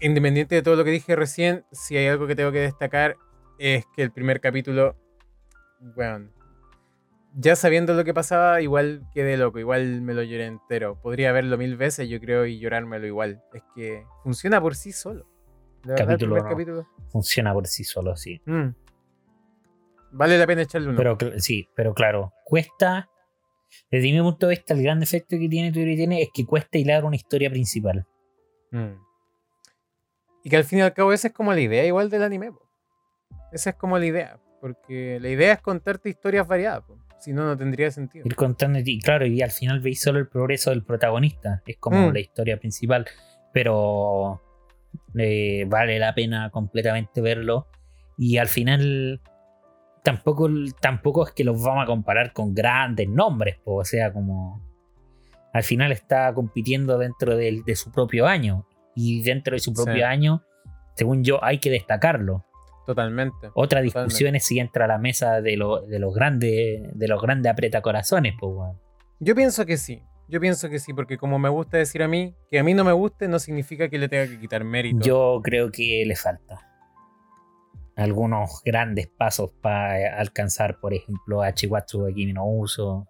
Independiente de todo lo que dije recién, si hay algo que tengo que destacar es que el primer capítulo, bueno, ya sabiendo lo que pasaba, igual quedé loco, igual me lo lloré entero. Podría verlo mil veces, yo creo, y llorármelo igual. Es que funciona por sí solo. Verdad, el Capítulo primer no. capítulo. Funciona por sí solo, sí. mm. Vale la pena echarle uno. Pero sí, pero claro, cuesta. Desde mi punto de vista, el gran efecto que tiene Twitter tiene es que cuesta hilar una historia principal. Mm. Y que al fin y al cabo esa es como la idea igual del anime. po. Esa es como la idea. Porque la idea es contarte historias variadas. po. Si no, no tendría sentido. Ir contando, y claro, y al final veis solo el progreso del protagonista. Es como Mm. la historia principal. Pero eh, vale la pena completamente verlo. Y al final tampoco, tampoco es que los vamos a comparar con grandes nombres. po, o sea, como al final está compitiendo dentro de, su propio año. Y dentro de su propio Sí. año, según yo, hay que destacarlo. Totalmente. Otra Totalmente. discusión es si entra a la mesa de, lo- de los grandes de los grandes apretacorazones, pues weón. Yo pienso que sí. Yo pienso que sí, porque como me gusta decir a mí, que a mí no me guste no significa que le tenga que quitar mérito. Yo creo que le falta algunos grandes pasos para alcanzar, por ejemplo, a Chihuatsu Kimi no Uso.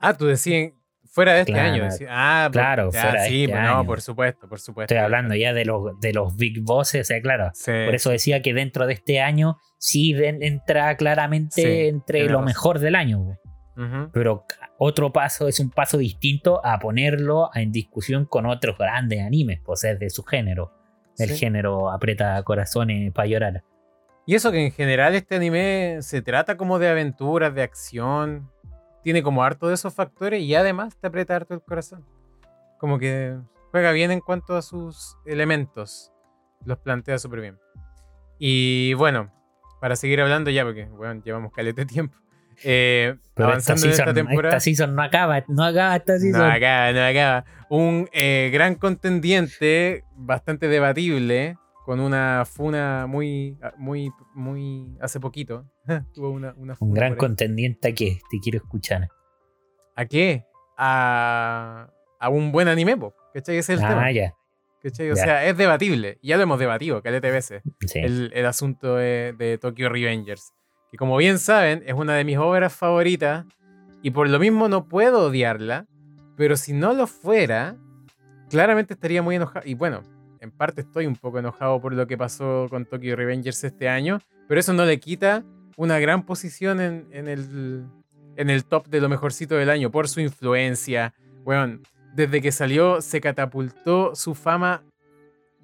Ah, tú decías fuera de este Claro. año. ah, Claro, ya, fuera de sí, este pues no, año. por supuesto, por supuesto. Estoy hablando ya de los, de los big bosses, o sea, claro. Sí. Por eso decía que dentro de este año sí entra claramente Sí, entre lo razón. mejor del año. Ujú. Pero otro paso es un paso distinto a ponerlo en discusión con otros grandes animes, pues es de su género. El Sí. género aprieta corazones para llorar. Y eso que en general este anime se trata como de aventuras, de acción. Tiene como harto de esos factores y además te aprieta harto el corazón. Como que juega bien en cuanto a sus elementos. Los plantea súper bien. Y bueno, para seguir hablando ya, porque bueno, llevamos caleta de tiempo. Eh, Pero esta avanzando en esta season, temporada. esta season no acaba, no acaba esta No season. acaba, no acaba. Un eh, gran contendiente, bastante debatible, con una funa muy, muy, muy hace poquito. Tuvo una, una un funa gran por ahí. contendiente a que te quiero escuchar. ¿A qué? A, a un buen anime, po, ¿cachai? Ese es el ah, tema. ya. ¿cachai? O ya. sea, es debatible. Ya lo hemos debatido, caleta de veces. Sí. el, el asunto de, de Tokyo Revengers. Que como bien saben, es una de mis obras favoritas. Y por lo mismo no puedo odiarla. Pero si no lo fuera, claramente estaría muy enojado. Y bueno, en parte estoy un poco enojado por lo que pasó con Tokyo Revengers este año, pero eso no le quita una gran posición en, en el, en el top de lo mejorcito del año por su influencia. Weón, desde que salió se catapultó su fama.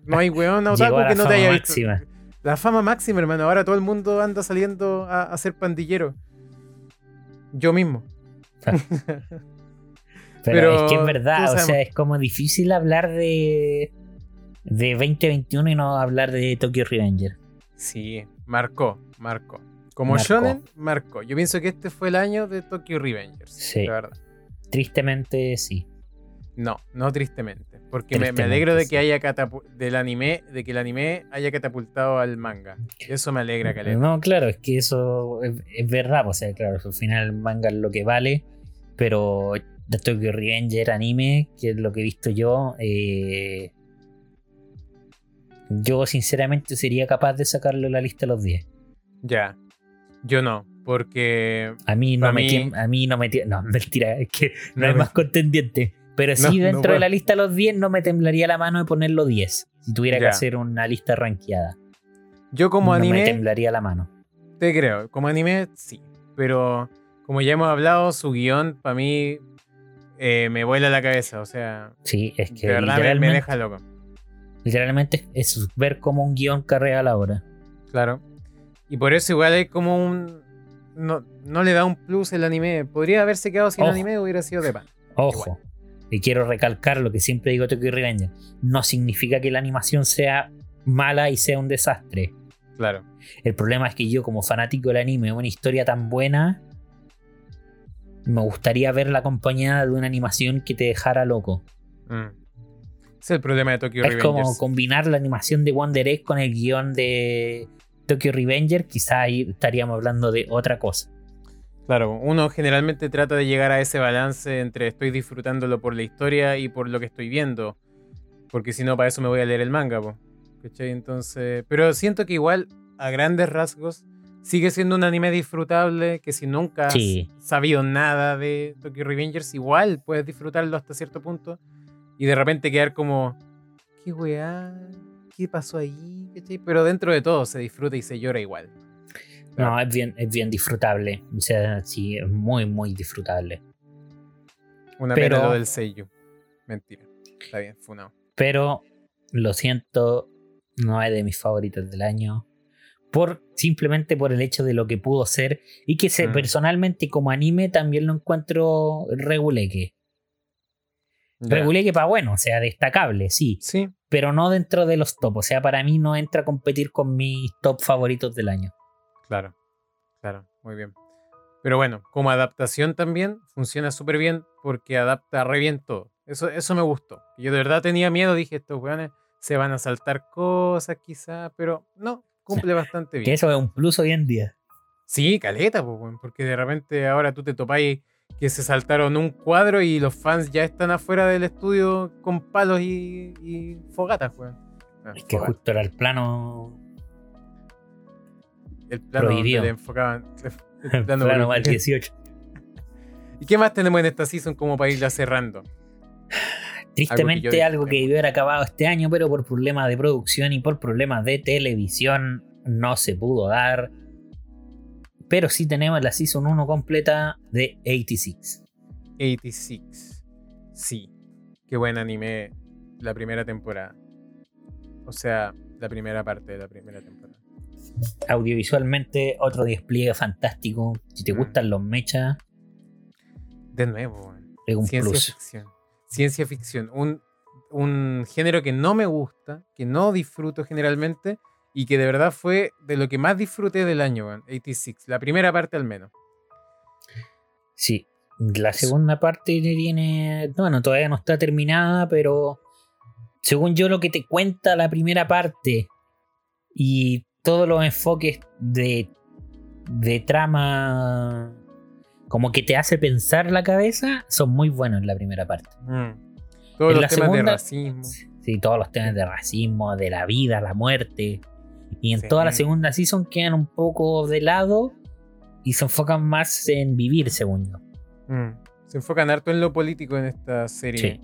No hay weón otaku que no te haya visto. Máxima. La fama máxima, hermano. Ahora todo el mundo anda saliendo a, a ser pandillero. Yo mismo. Pero, es que es verdad, o sea, es como difícil hablar de, de 2021 y no hablar de Tokyo Revenger. Sí, marcó, marcó. Como Shonen, marcó. Yo pienso que este fue el año de Tokyo Revengers. Sí. La verdad. Tristemente, sí. No, no tristemente. Porque me, alegro de que haya del anime, de que el anime haya catapultado al manga. Eso me alegra, Caleta. No, claro, es que eso es, verdad. O sea, claro, al final el manga es lo que vale. Pero de Tokyo Revenger anime, que es lo que he visto yo, eh, yo sinceramente sería capaz de sacarlo la lista de los 10. Ya. Yo no, porque. A mí no me. A mí no me. No, mentira, es que no, hay más contendiente. Pero sí, dentro de la lista de los 10 no me temblaría la mano de ponerlo 10. Si tuviera que hacer una lista rankeada. Yo como anime. me temblaría la mano. Te creo, como anime sí. Pero como ya hemos hablado, su guion para mí eh, me vuela la cabeza. O sea. Sí, es que. De verdad me, deja loco. Literalmente es ver cómo un guion carrea la hora. Claro. Y por eso igual es como un... No, no le da un plus el anime. Podría haberse quedado sin anime hubiera sido de pan. Ojo. Y quiero recalcar lo que siempre digo Tokyo Revenger. No significa que la animación sea mala y sea un desastre. Claro. El problema es que yo, como fanático del anime, una historia tan buena, me gustaría verla acompañada de una animación que te dejara loco. Mm. Es el problema de Tokyo Revengers. Es como combinar la animación de Wonder Egg con el guion de Tokyo Revenger, quizá ahí estaríamos hablando de otra cosa. Claro, uno generalmente trata de llegar a ese balance entre estoy disfrutándolo por la historia y por lo que estoy viendo. Porque si no, para eso me voy a leer el manga, ¿cachai? Entonces. Pero siento que igual, a grandes rasgos, sigue siendo un anime disfrutable. Que si nunca has sabido nada de Tokyo Revengers, igual puedes disfrutarlo hasta cierto punto. Y de repente quedar como. ¿Qué weá? qué pasó ahí, Pero dentro de todo se disfruta y se llora igual. No, es bien, es bien disfrutable. O sea, sí, es muy, muy disfrutable. Una pena lo del sello. Mentira. Está bien, funado. Pero, lo siento, no es de mis favoritos del año. Por, simplemente por el hecho de lo que pudo ser. Y que se, mm. personalmente, como anime, también lo encuentro reguleque. Reguleque para bueno, o sea, destacable, sí. Sí pero no dentro de los top. O sea, para mí no entra a competir con mis top favoritos del año. Claro, claro, muy bien. Pero bueno, como adaptación también funciona súper bien porque adapta re bien todo. Eso, eso me gustó. Yo de verdad tenía miedo, dije, estos weones se van a saltar cosas quizá, pero no, cumple bastante bien. Que eso es un plus hoy en día. Sí, caleta, porque de repente ahora tú te topáis que se saltaron un cuadro y los fans ya están afuera del estudio con palos y, fogatas, weón. Ah, es que justo era el plano. El plano prohibido. le enfocaban. El plano, el plano 18. ¿Y qué más tenemos en esta season como para irla cerrando? Tristemente algo que, debió haber acabado este año, pero por problemas de producción y por problemas de televisión no se pudo dar. Pero sí tenemos la Season 1 completa de 86. 86. Sí. Qué buen anime la primera temporada. O sea, la primera parte de la primera temporada. Audiovisualmente, otro despliegue fantástico. Si te mm. gustan los mechas. De nuevo, es un Ciencia ficción. Ciencia ficción. Un, un género que no me gusta, que no disfruto generalmente, y que de verdad fue de lo que más disfruté del año, 86, la primera parte al menos. Sí, la segunda parte tiene, bueno, todavía no está terminada, pero según yo lo que te cuenta la primera parte y todos los enfoques de, de trama como que te hace pensar la cabeza son muy buenos en la primera parte. Mm. Todos los temas de racismo. Sí, todos los temas de racismo, de la vida, la muerte. Y en toda la segunda season quedan un poco de lado y se enfocan más en vivir, según yo. Mm. Se enfocan harto en lo político en esta serie.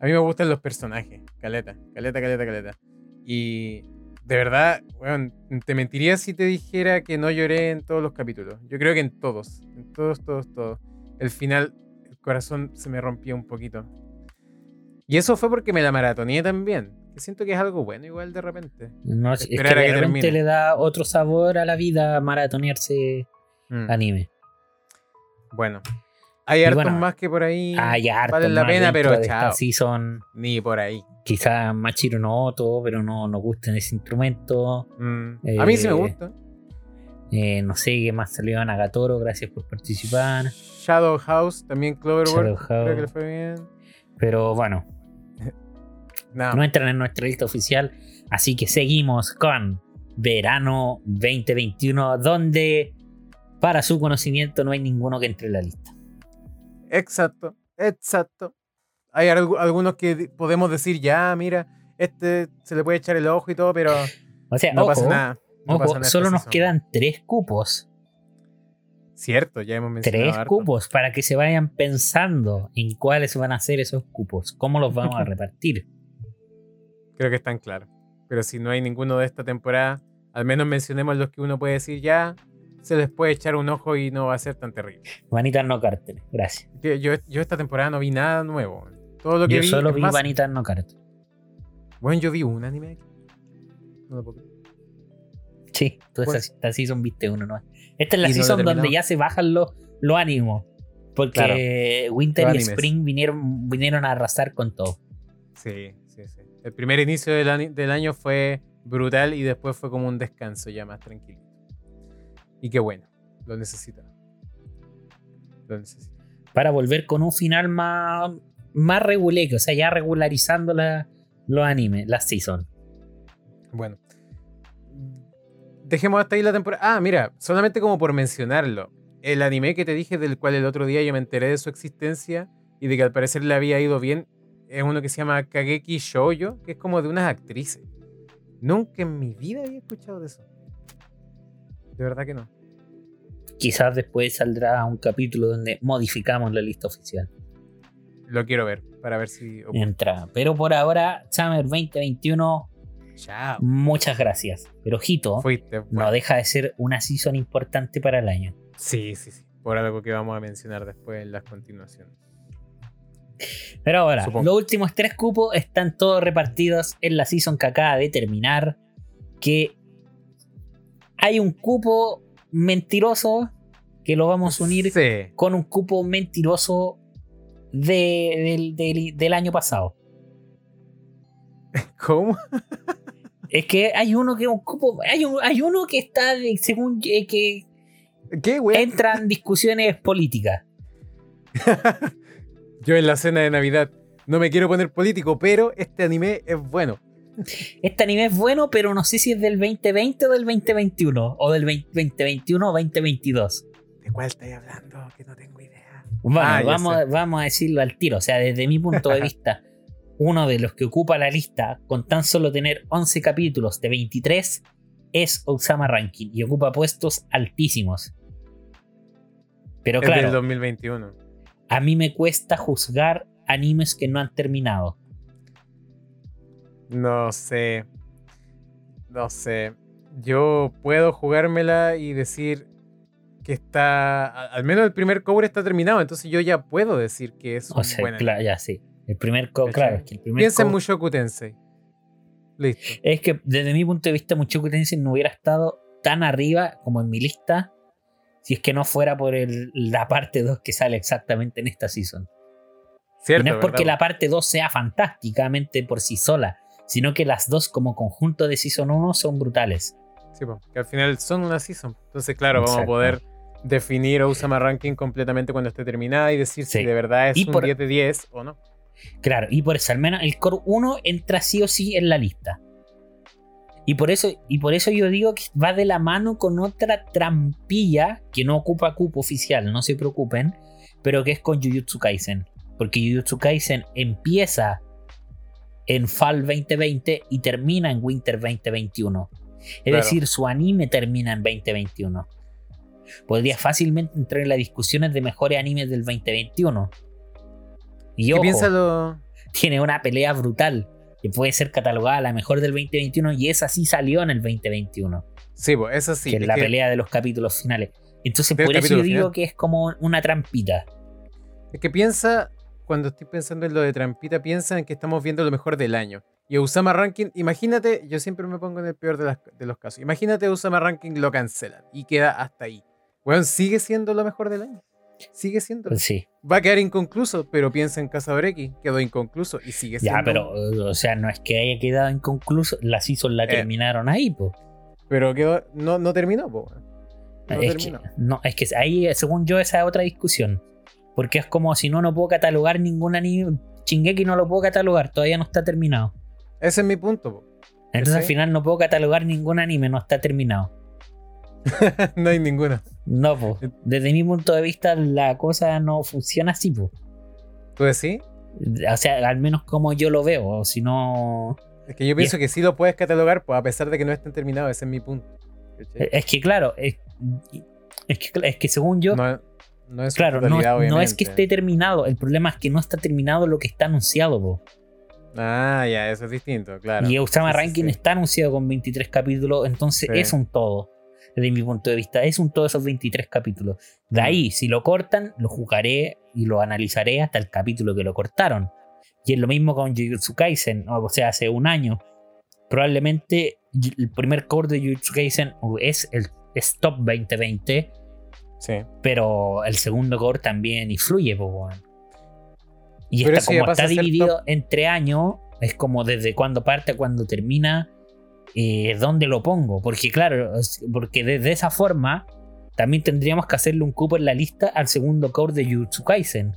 A mí me gustan los personajes, caleta, caleta, caleta, caleta. Y de verdad, weón, te mentiría si te dijera que no lloré en todos los capítulos. Yo creo que en todos. En todos, todos, todos. El final, el corazón se me rompió un poquito. Y eso fue porque me la maratoneé también. Siento que es algo bueno igual de repente. No, es que de que repente le da otro sabor a la vida maratonearse Mm, anime. Bueno. Hay hartos bueno, más que por ahí Hay valen la pena, pero chao. season. Ni por ahí. Quizás Machiro no Oto, pero no nos gusta en ese instrumento. Mm, A mí sí me Eh, gusta. Eh, no sé qué más salió Nagatoro, gracias por participar. Shadow House, también House. Creo que le fue bien. Pero bueno, No, no entran en nuestra lista oficial. Así que seguimos con verano 2021, donde para su conocimiento no hay ninguno que entre en la lista. Exacto, exacto. Hay algu- algunos que podemos decir, ya, mira, este se le puede echar el ojo y todo, pero O sea, no ojo, pasa nada. no ojo, pasa nada esta solo nos quedan tres cupos. Cierto, ya hemos mencionado. Tres harto. cupos para que se vayan pensando en cuáles van a ser esos cupos, cómo los vamos a repartir. Creo que están claros. Pero si no hay ninguno de esta temporada, al menos mencionemos los que uno puede decir, ya, se les puede echar un ojo y no va a ser tan terrible. Vanitas no cárteles, gracias. Yo, yo esta temporada no vi nada nuevo. Todo lo que Yo vi. solo vi más- Vanitas no cárteles. Bueno, yo vi un anime aquí. No lo puedo creer. Sí, tú esa, esta season viste uno, ¿no? Esta es la no lo season donde ya se bajan los, los ánimos. Porque Winter y. Spring vinieron, vinieron a arrasar con todo. Sí. El primer inicio del, ani- del año fue brutal y después fue como un descanso ya más tranquilo. Y qué bueno, lo necesitaba. Lo necesitaba. Para volver con un final más, más regular, o sea, ya regularizando la- los animes, las season. Bueno. Dejemos hasta ahí la temporada. Ah, mira, solamente como por mencionarlo. El anime que te dije, del cual el otro día yo me enteré de su existencia y de que al parecer le había ido bien, es uno que se llama Kageki Shoujo, que es como de unas actrices. Nunca en mi vida había escuchado de eso. De verdad que no. Quizás después saldrá un capítulo donde modificamos la lista oficial. Lo quiero ver, para ver si... Entra. Pero por ahora, Summer 2021, Chao. muchas gracias. Pero ojito, Fuiste. no bueno. deja de ser una season importante para el año. Sí, sí, sí. Por algo que vamos a mencionar después en las continuaciones. Pero ahora, Supongo. los últimos tres cupos están todos repartidos en la season que acaba de terminar. Que hay un cupo mentiroso que lo vamos a unir Sí. con un cupo mentiroso de- del, del- del año pasado. ¿Cómo? Es que hay uno que un cupo. Hay, un- hay uno que está, de- según eh, que entran discusiones políticas. Yo en la cena de Navidad no me quiero poner político, pero este anime es bueno. Este anime es bueno, pero no sé si es del 2020 o del 2021. O del 20- 2021 o 2022. ¿De cuál estáis hablando? Que no tengo idea. Bueno, Ah, vamos, vamos a decirlo al tiro. O sea, desde mi punto de vista, uno de los que ocupa la lista con tan solo tener 11 capítulos de 23 es Osama Ranking y ocupa puestos altísimos. Pero Es del claro, 2021. A mí me cuesta juzgar animes que no han terminado. No sé. No sé. Yo puedo jugármela y decir que está. Al menos el primer cover está terminado, entonces yo ya puedo decir que es un O sea, buen claro, ya sí. El primer co- ¿Cachai? claro, es que el primer Piensa en Mushoku Tensei. Listo. Es que desde mi punto de vista, Mushoku Tensei no hubiera estado tan arriba como en mi lista si es que no fuera por el- la parte 2 que sale exactamente en esta season. Cierto, y no es porque ¿verdad? la parte 2 sea fantásticamente por sí sola, sino que las dos como conjunto de season 1 son brutales. Sí, po, que al final son una season. Entonces, claro, vamos a poder definir Osama Ranking completamente cuando esté terminada y decir Sí. si de verdad es Y un por- 10 de 10 o no. Claro, y por eso al menos el core 1 entra sí o sí en la lista. Y por eso, y por eso yo digo que va de la mano con otra trampilla que no ocupa cupo oficial, no se preocupen, pero que es con Jujutsu Kaisen. Porque Jujutsu Kaisen empieza en Fall 2020 y termina en Winter 2021. Es Claro. decir, su anime termina en 2021. Podría fácilmente entrar en las discusiones de mejores animes del 2021. Y ¿Qué ojo, tiene una pelea brutal que puede ser catalogada la mejor del 2021 y esa sí salió en el 2021. Sí, pues esa sí. que es la pelea de los capítulos finales. Entonces, por eso yo digo final. que es como una trampita. Es que piensa, cuando estoy pensando en lo de Trampita, piensa en que estamos viendo lo mejor del año. Y Usama Ranking, imagínate, yo siempre me pongo en el peor de, las- de los casos. Imagínate Usama Ranking lo cancelan y queda hasta ahí. Bueno, sigue siendo lo mejor del año. Sigue siendo. Sí. Va a quedar inconcluso, pero piensa en Casa X, quedó inconcluso y sigue siendo. Ya, pero, o sea, no es que haya quedado inconcluso. La season la Eh. terminaron ahí, pues. Pero quedó, no, no terminó, po. No es, que, no, es que ahí, según yo, esa es otra discusión. Porque es como si no, no puedo catalogar ningún anime. Shingeki no lo puedo catalogar, todavía no está terminado. Ese es mi punto, po. Entonces al final no puedo catalogar ningún anime, no está terminado. no hay ninguno. No, pues. Desde mi punto de vista, la cosa no funciona así, pues. ¿Tú decís? O sea, al menos como yo lo veo. O si no. Es que yo pienso que sí lo puedes catalogar, pues a pesar de que no estén terminados, ese es mi punto. ¿cachai? Es que, claro, es, es que, es que según yo. No, no es Claro, no, es que esté terminado, el problema es que no está terminado lo que está anunciado. po. Ah, ya, eso es distinto, claro. Y Usama Sí, sí. está anunciado con 23 capítulos, entonces Sí. es un todo. Desde mi punto de vista, es un todo esos 23 capítulos. De ahí, si lo cortan, lo jugaré y lo analizaré hasta el capítulo que lo cortaron. Y es lo mismo con Jujutsu Kaisen, o sea, hace un año. Probablemente el primer core de Jujutsu Kaisen es el es top 2020, Sí. pero el segundo core también influye, weón. Y está, como está dividido entre años, es como desde cuándo parte a cuándo termina, eh, dónde lo pongo. Porque claro, porque desde esa forma también tendríamos que hacerle un cupo en la lista al segundo core de Jujutsu Kaisen,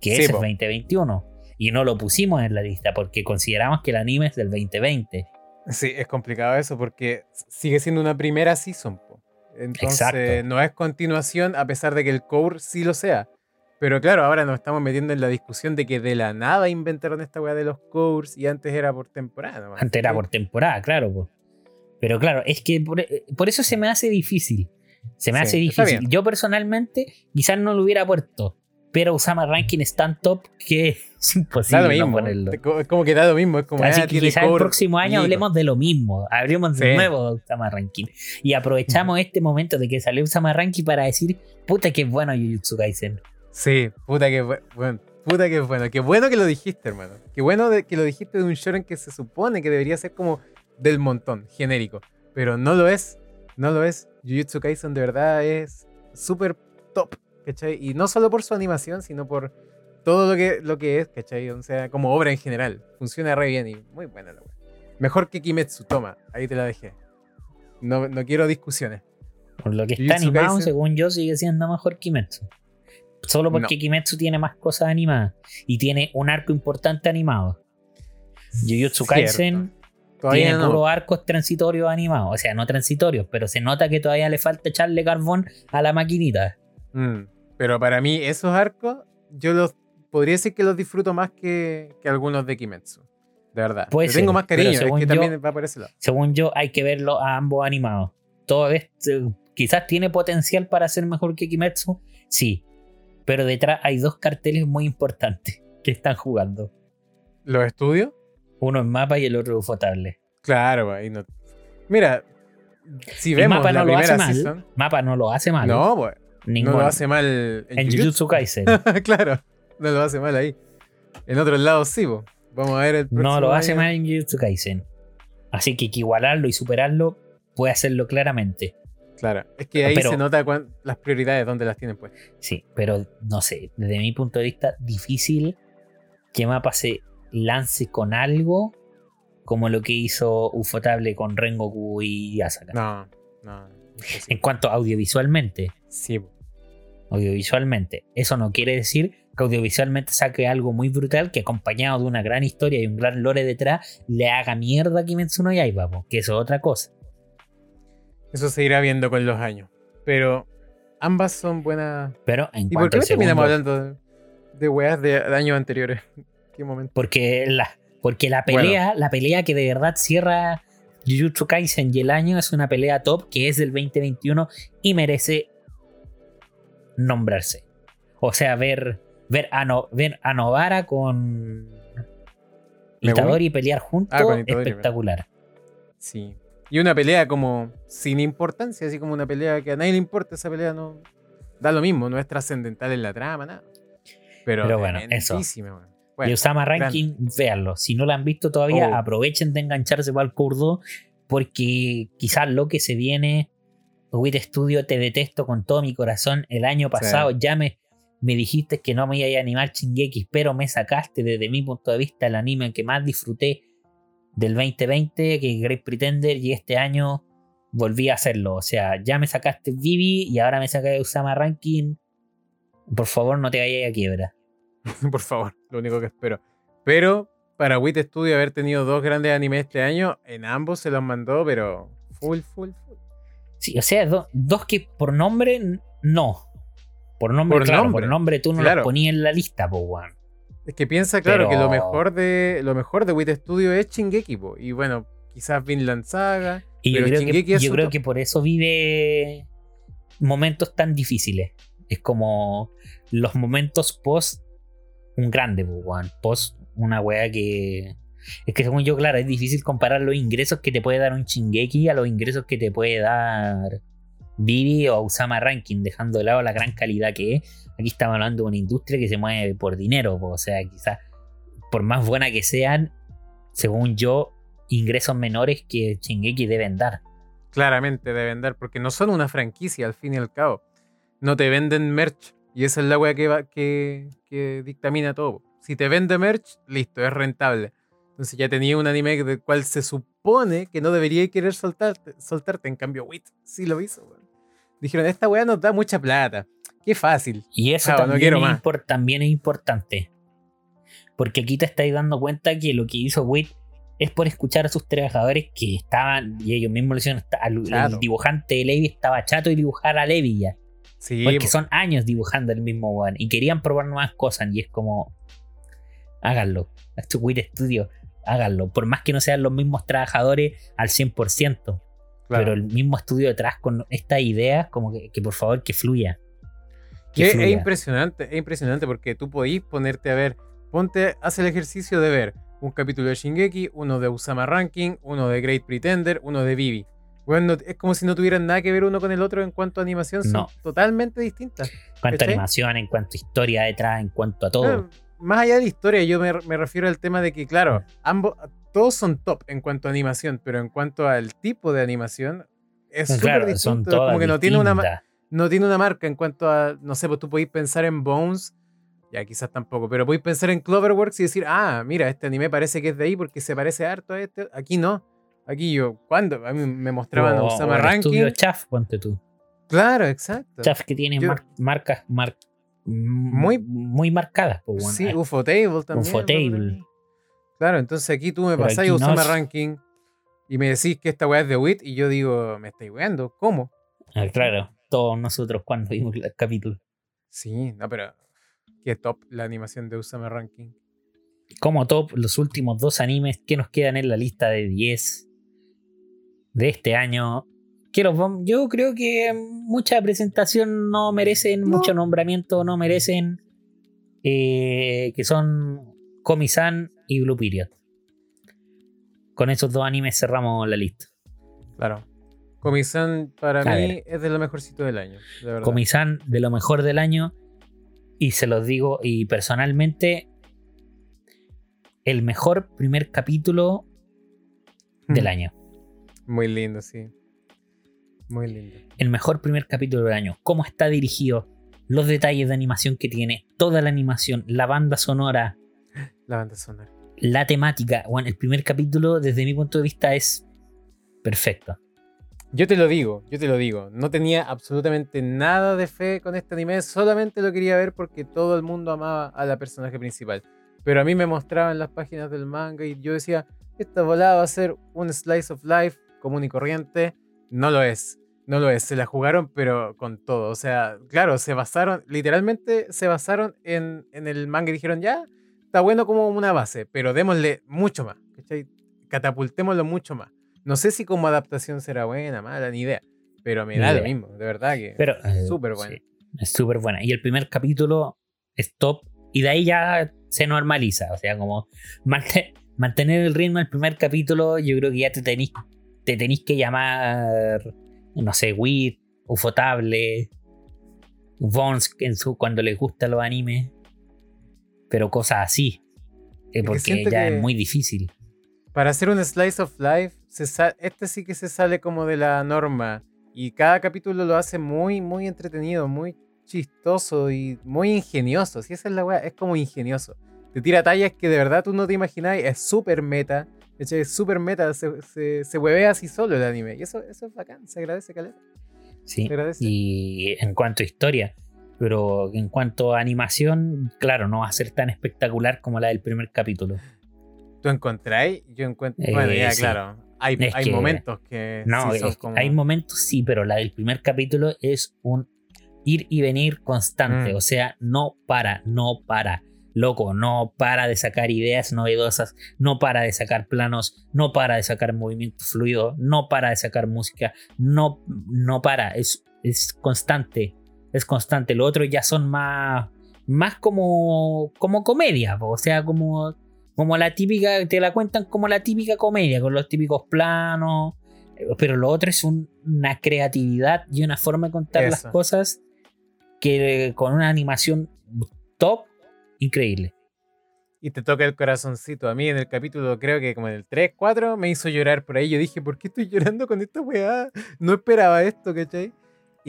que Sí, es el po. 2021. Y no lo pusimos en la lista porque consideramos que el anime es del 2020. Sí, es complicado eso porque sigue siendo una primera season. po. Entonces, Exacto. no es continuación a pesar de que el core sí lo sea. Pero claro, ahora nos estamos metiendo en la discusión de que de la nada inventaron esta weá de los cores y antes era por temporada. nomás, Antes era por temporada, claro. po. Pero claro, es que por, eh, por eso se me hace difícil. Se me Sí, hace difícil. Yo personalmente quizás no lo hubiera puesto. Pero Usama Ranking es tan top que es imposible no mismo. ponerlo. Es co- es como que da lo mismo. Es como Así ah, que quizás el próximo año hablemos de lo mismo. Hablemos de Sí. nuevo de Usama Ranking. Y aprovechamos este momento de que salió Usama Ranking para decir, puta que es bueno Jujutsu Kaisen. Sí, puta que bu- bueno. Puta que bueno. Qué bueno que lo dijiste, hermano. Qué bueno de- que lo dijiste de un shonen que se supone que debería ser como del montón, genérico. Pero no lo es. No lo es. Jujutsu Kaisen de verdad es súper top, ¿cachai? Y no solo por su animación, sino por todo lo que, lo que es, ¿cachai? O sea, como obra en general. Funciona re bien y muy buena la wea. Mejor que Kimetsu, toma. Ahí te la dejé. No, no quiero discusiones. Por lo que está Jujutsu animado, Kaisen. según yo, sigue siendo mejor Kimetsu. Solo porque No. Kimetsu tiene más cosas animadas. Y tiene un arco importante animado. Jujutsu. Kaisen Todavía tiene no. puros arcos transitorios animados. O sea, no transitorios, pero se nota que todavía le falta echarle carbón a la maquinita. Mm, Pero para mí, esos arcos, yo los podría decir que los disfruto más que, que algunos de Kimetsu. De verdad. Le tengo más cariño, es que yo- también va por ese lado. Según yo, hay que verlo a ambos animados. Todo esto quizás tiene potencial para ser mejor que Kimetsu, sí. Pero detrás hay dos carteles muy importantes que están jugando. ¿Los estudios? Uno es mapa y el otro es ufotable. Claro, ahí no. Mira, si Y vemos mapa la no lo hace mal. season. Mapa no lo hace mal. No, pues, no Ninguno. lo hace mal en, en Jujutsu. Kaisen. claro, no lo hace mal ahí. En otros lados sí, po. Vamos a ver el no lo hace año. mal en Jujutsu Kaisen. Así que que igualarlo y superarlo puede hacerlo claramente. Claro, es que ahí Pero- se nota cuán- las prioridades, dónde las tienen pues. Sí, pero no sé, desde mi punto de vista, difícil que Mapa se lance con algo como lo que hizo Ufotable con Rengoku y Asaka. No, no. En cuanto a audiovisualmente, Sí, audiovisualmente. Eso no quiere decir que audiovisualmente saque algo muy brutal que acompañado de una gran historia y un gran lore detrás le haga mierda a Kimetsu no Yaiba, que eso es otra cosa. Eso se irá viendo con los años. Pero ambas son buenas. Pero en ¿Y por qué terminamos hablando de, de weas de, de años anteriores? ¿Qué momento? porque la, porque la pelea, la pelea que de verdad cierra Jujutsu Kaisen y el año es una pelea top que es del 2021 y merece nombrarse. O sea, ver, ver, a, no, ver a Novara con. Itadori pelear juntos, Ah, espectacular. Sí. Y una pelea como sin importancia, así como una pelea que a nadie le importa esa pelea, no da lo mismo, no es trascendental en la trama, nada. Pero, Pero bueno, eso. weón. y Bueno, Osama Ranking, véanlo. Si no lo han visto todavía, Oh. aprovechen de engancharse para el curdo, porque quizás lo que se viene, Wit Studio, te detesto con todo mi corazón. El año pasado ya me, me dijiste que no me iba a animar Shingeki, pero me sacaste desde mi punto de vista el anime que más disfruté del 2020, que Great Pretender, y este año volví a hacerlo. O sea, ya me sacaste Vivi y ahora me sacaste Usama Ranking. Por favor, no te vayas a quiebra. por favor, lo único que espero. Pero para Wit Studio haber tenido dos grandes animes este año, en ambos se los mandó, pero full, full, full. Sí, o sea, do- dos que por nombre no. Por nombre, Por claro, nombre, por nombre tú no claro. los ponías en la lista, po, weón. Es que piensa, claro, que lo mejor de lo mejor de Wit Studio es Shingeki, po. y bueno, quizás Vinland Saga, Y yo creo, que, yo creo que por eso vive momentos tan difíciles. Es como los momentos post un grande. Post una weá que. Es que según yo, claro, es difícil comparar los ingresos que te puede dar un Shingeki a los ingresos que te puede dar Vivi o Usama Ranking, dejando de lado la gran calidad que es. Aquí estamos hablando de una industria que se mueve por dinero, o sea, quizás por más buena que sean, según yo, ingresos menores que Shingeki deben dar. Claramente deben dar, porque no son una franquicia al fin y al cabo. No te venden merch. Y esa es la wea que, va- que dictamina todo. Si te vende merch, listo, es rentable. Entonces ya tenía un anime del cual se supone que no debería querer soltarte. soltarte. En cambio, Wit sí lo hizo. Dijeron, esta wea nos da mucha plata. Qué fácil. Y eso también, es también importante. Porque aquí te estáis dando cuenta que lo que hizo WIT es por escuchar a sus trabajadores que estaban, y ellos mismos lo hicieron, al- el dibujante de Levi estaba chato y dibujar a Levi ya. Sí, Porque po. son años dibujando el mismo weón. Y querían probar nuevas cosas. Y es como. Háganlo. Esto es WIT Studio. Háganlo. Por más que no sean los mismos trabajadores al 100%. Claro. Pero el mismo estudio detrás con estas ideas, como que, que por favor que fluya. Que es, fluya. impresionante, es impresionante porque tú podís ponerte a ver, ponte, haz el ejercicio de ver un capítulo de Shingeki, uno de Usama Ranking, uno de Great Pretender, uno de Vivi. Bueno, es como si no tuvieran nada que ver uno con el otro en cuanto a animación, son No. totalmente distintas. En cuanto a animación, en cuanto a historia detrás, en cuanto a todo. Claro, más allá de la historia, yo me, me refiero al tema de que, claro, ambos, todos son top en cuanto a animación, pero en cuanto al tipo de animación, es súper claro, distinto. son es todas como que no tiene una, no tiene una marca en cuanto a, no sé, pues tú podéis pensar en Bones, ya quizás tampoco, pero podéis pensar en Cloverworks y decir, ah, mira, este anime parece que es de ahí porque se parece harto a este. Aquí no. Aquí yo, ¿cuándo? A mí me mostraban a O- Osama o el Ranking. estudio Chaff, ponte tú. Claro, exacto. Chaff que tiene Yo- mar- marcas mar- Muy- muy marcadas. pues, bueno. sí, UFO Table también. UFO Claro, entonces aquí tú me Pero Osama no es- Ranking y me decís que esta weá es de WIT y yo digo, me estáis weando, ¿cómo? Ah, claro, todos nosotros cuando vimos el capítulo. Sí, no, pero qué top la animación de Usama Ranking. Como top, los últimos dos animes que nos quedan en la lista de 10 de este año. Que los yo creo que mucha presentación no merecen, No. mucho nombramiento no merecen. eh, que son Komi-san y Blue Period. Con esos dos animes cerramos la lista. Claro. Comisan para A mí ver. es de lo mejorcito del año, de. Komi-san de lo mejor del año. Y se los digo, y personalmente, el mejor primer capítulo del Mm. año. Muy lindo, sí. Muy lindo. El mejor primer capítulo del año. Cómo está dirigido, los detalles de animación que tiene, toda la animación, la banda sonora, La banda sonora. la temática. Bueno, el primer capítulo, desde mi punto de vista, es perfecto. Yo te lo digo, yo te lo digo. No tenía absolutamente nada de fe con este anime, solamente lo quería ver porque todo el mundo amaba a la personaje principal. Pero a mí me mostraban las páginas del manga y yo decía, esta volada va a ser un slice of life común y corriente. No lo es, no lo es. Se la jugaron, pero con todo. O sea, claro, se basaron, literalmente se basaron en, en el manga y dijeron, ya, está bueno como una base, pero démosle mucho más. ¿cachai? Catapultémoslo mucho más. No sé si como adaptación será buena, mala, ni idea. Pero me Ni da lo mismo, de verdad que Pero, eh, súper buena. sí, es súper buena. Y el primer capítulo es top. Y de ahí ya se normaliza. O sea, como mantener el ritmo del primer capítulo, yo creo que ya te tenéis te que llamar, no sé, Weed, Ufotable, Bones en su, cuando les gusta los animes, pero cosas así, eh, porque ya es muy difícil. Para hacer un slice of life, este sí que se sale como de la norma y cada capítulo lo hace muy, muy entretenido, muy chistoso y muy ingenioso. Si esa es la weá, es como ingenioso. Te tira tallas que de verdad tú no te imagináis, es súper meta. Es súper meta, se, se, se, huevea así solo el anime. Y eso, eso es bacán, se agradece, Caleta. Sí, y en cuanto a historia, pero en cuanto a animación, claro, no va a ser tan espectacular como la del primer capítulo. ¿Tú encontráis? Yo encuentro. bueno, ya, claro. Hay, hay momentos que. No, hay momentos sí, pero la del primer capítulo es un ir y venir constante. Mm. O sea, no para, no para. Loco, no para de sacar ideas novedosas, no para de sacar planos, no para de sacar movimiento fluido, no para de sacar música, no, no para, es, es constante, es constante. Lo otro ya son más, más como, como comedia, o sea, como, como la típica, te la cuentan como la típica comedia, con los típicos planos, pero lo otro es una creatividad y una forma de contar las cosas que con una animación top increíble. Y te toca el corazoncito. A mí en el capítulo, creo que como en el 3, 4, me hizo llorar por ahí. Yo dije, ¿por qué estoy llorando con esta weá? No esperaba esto, ¿cachai?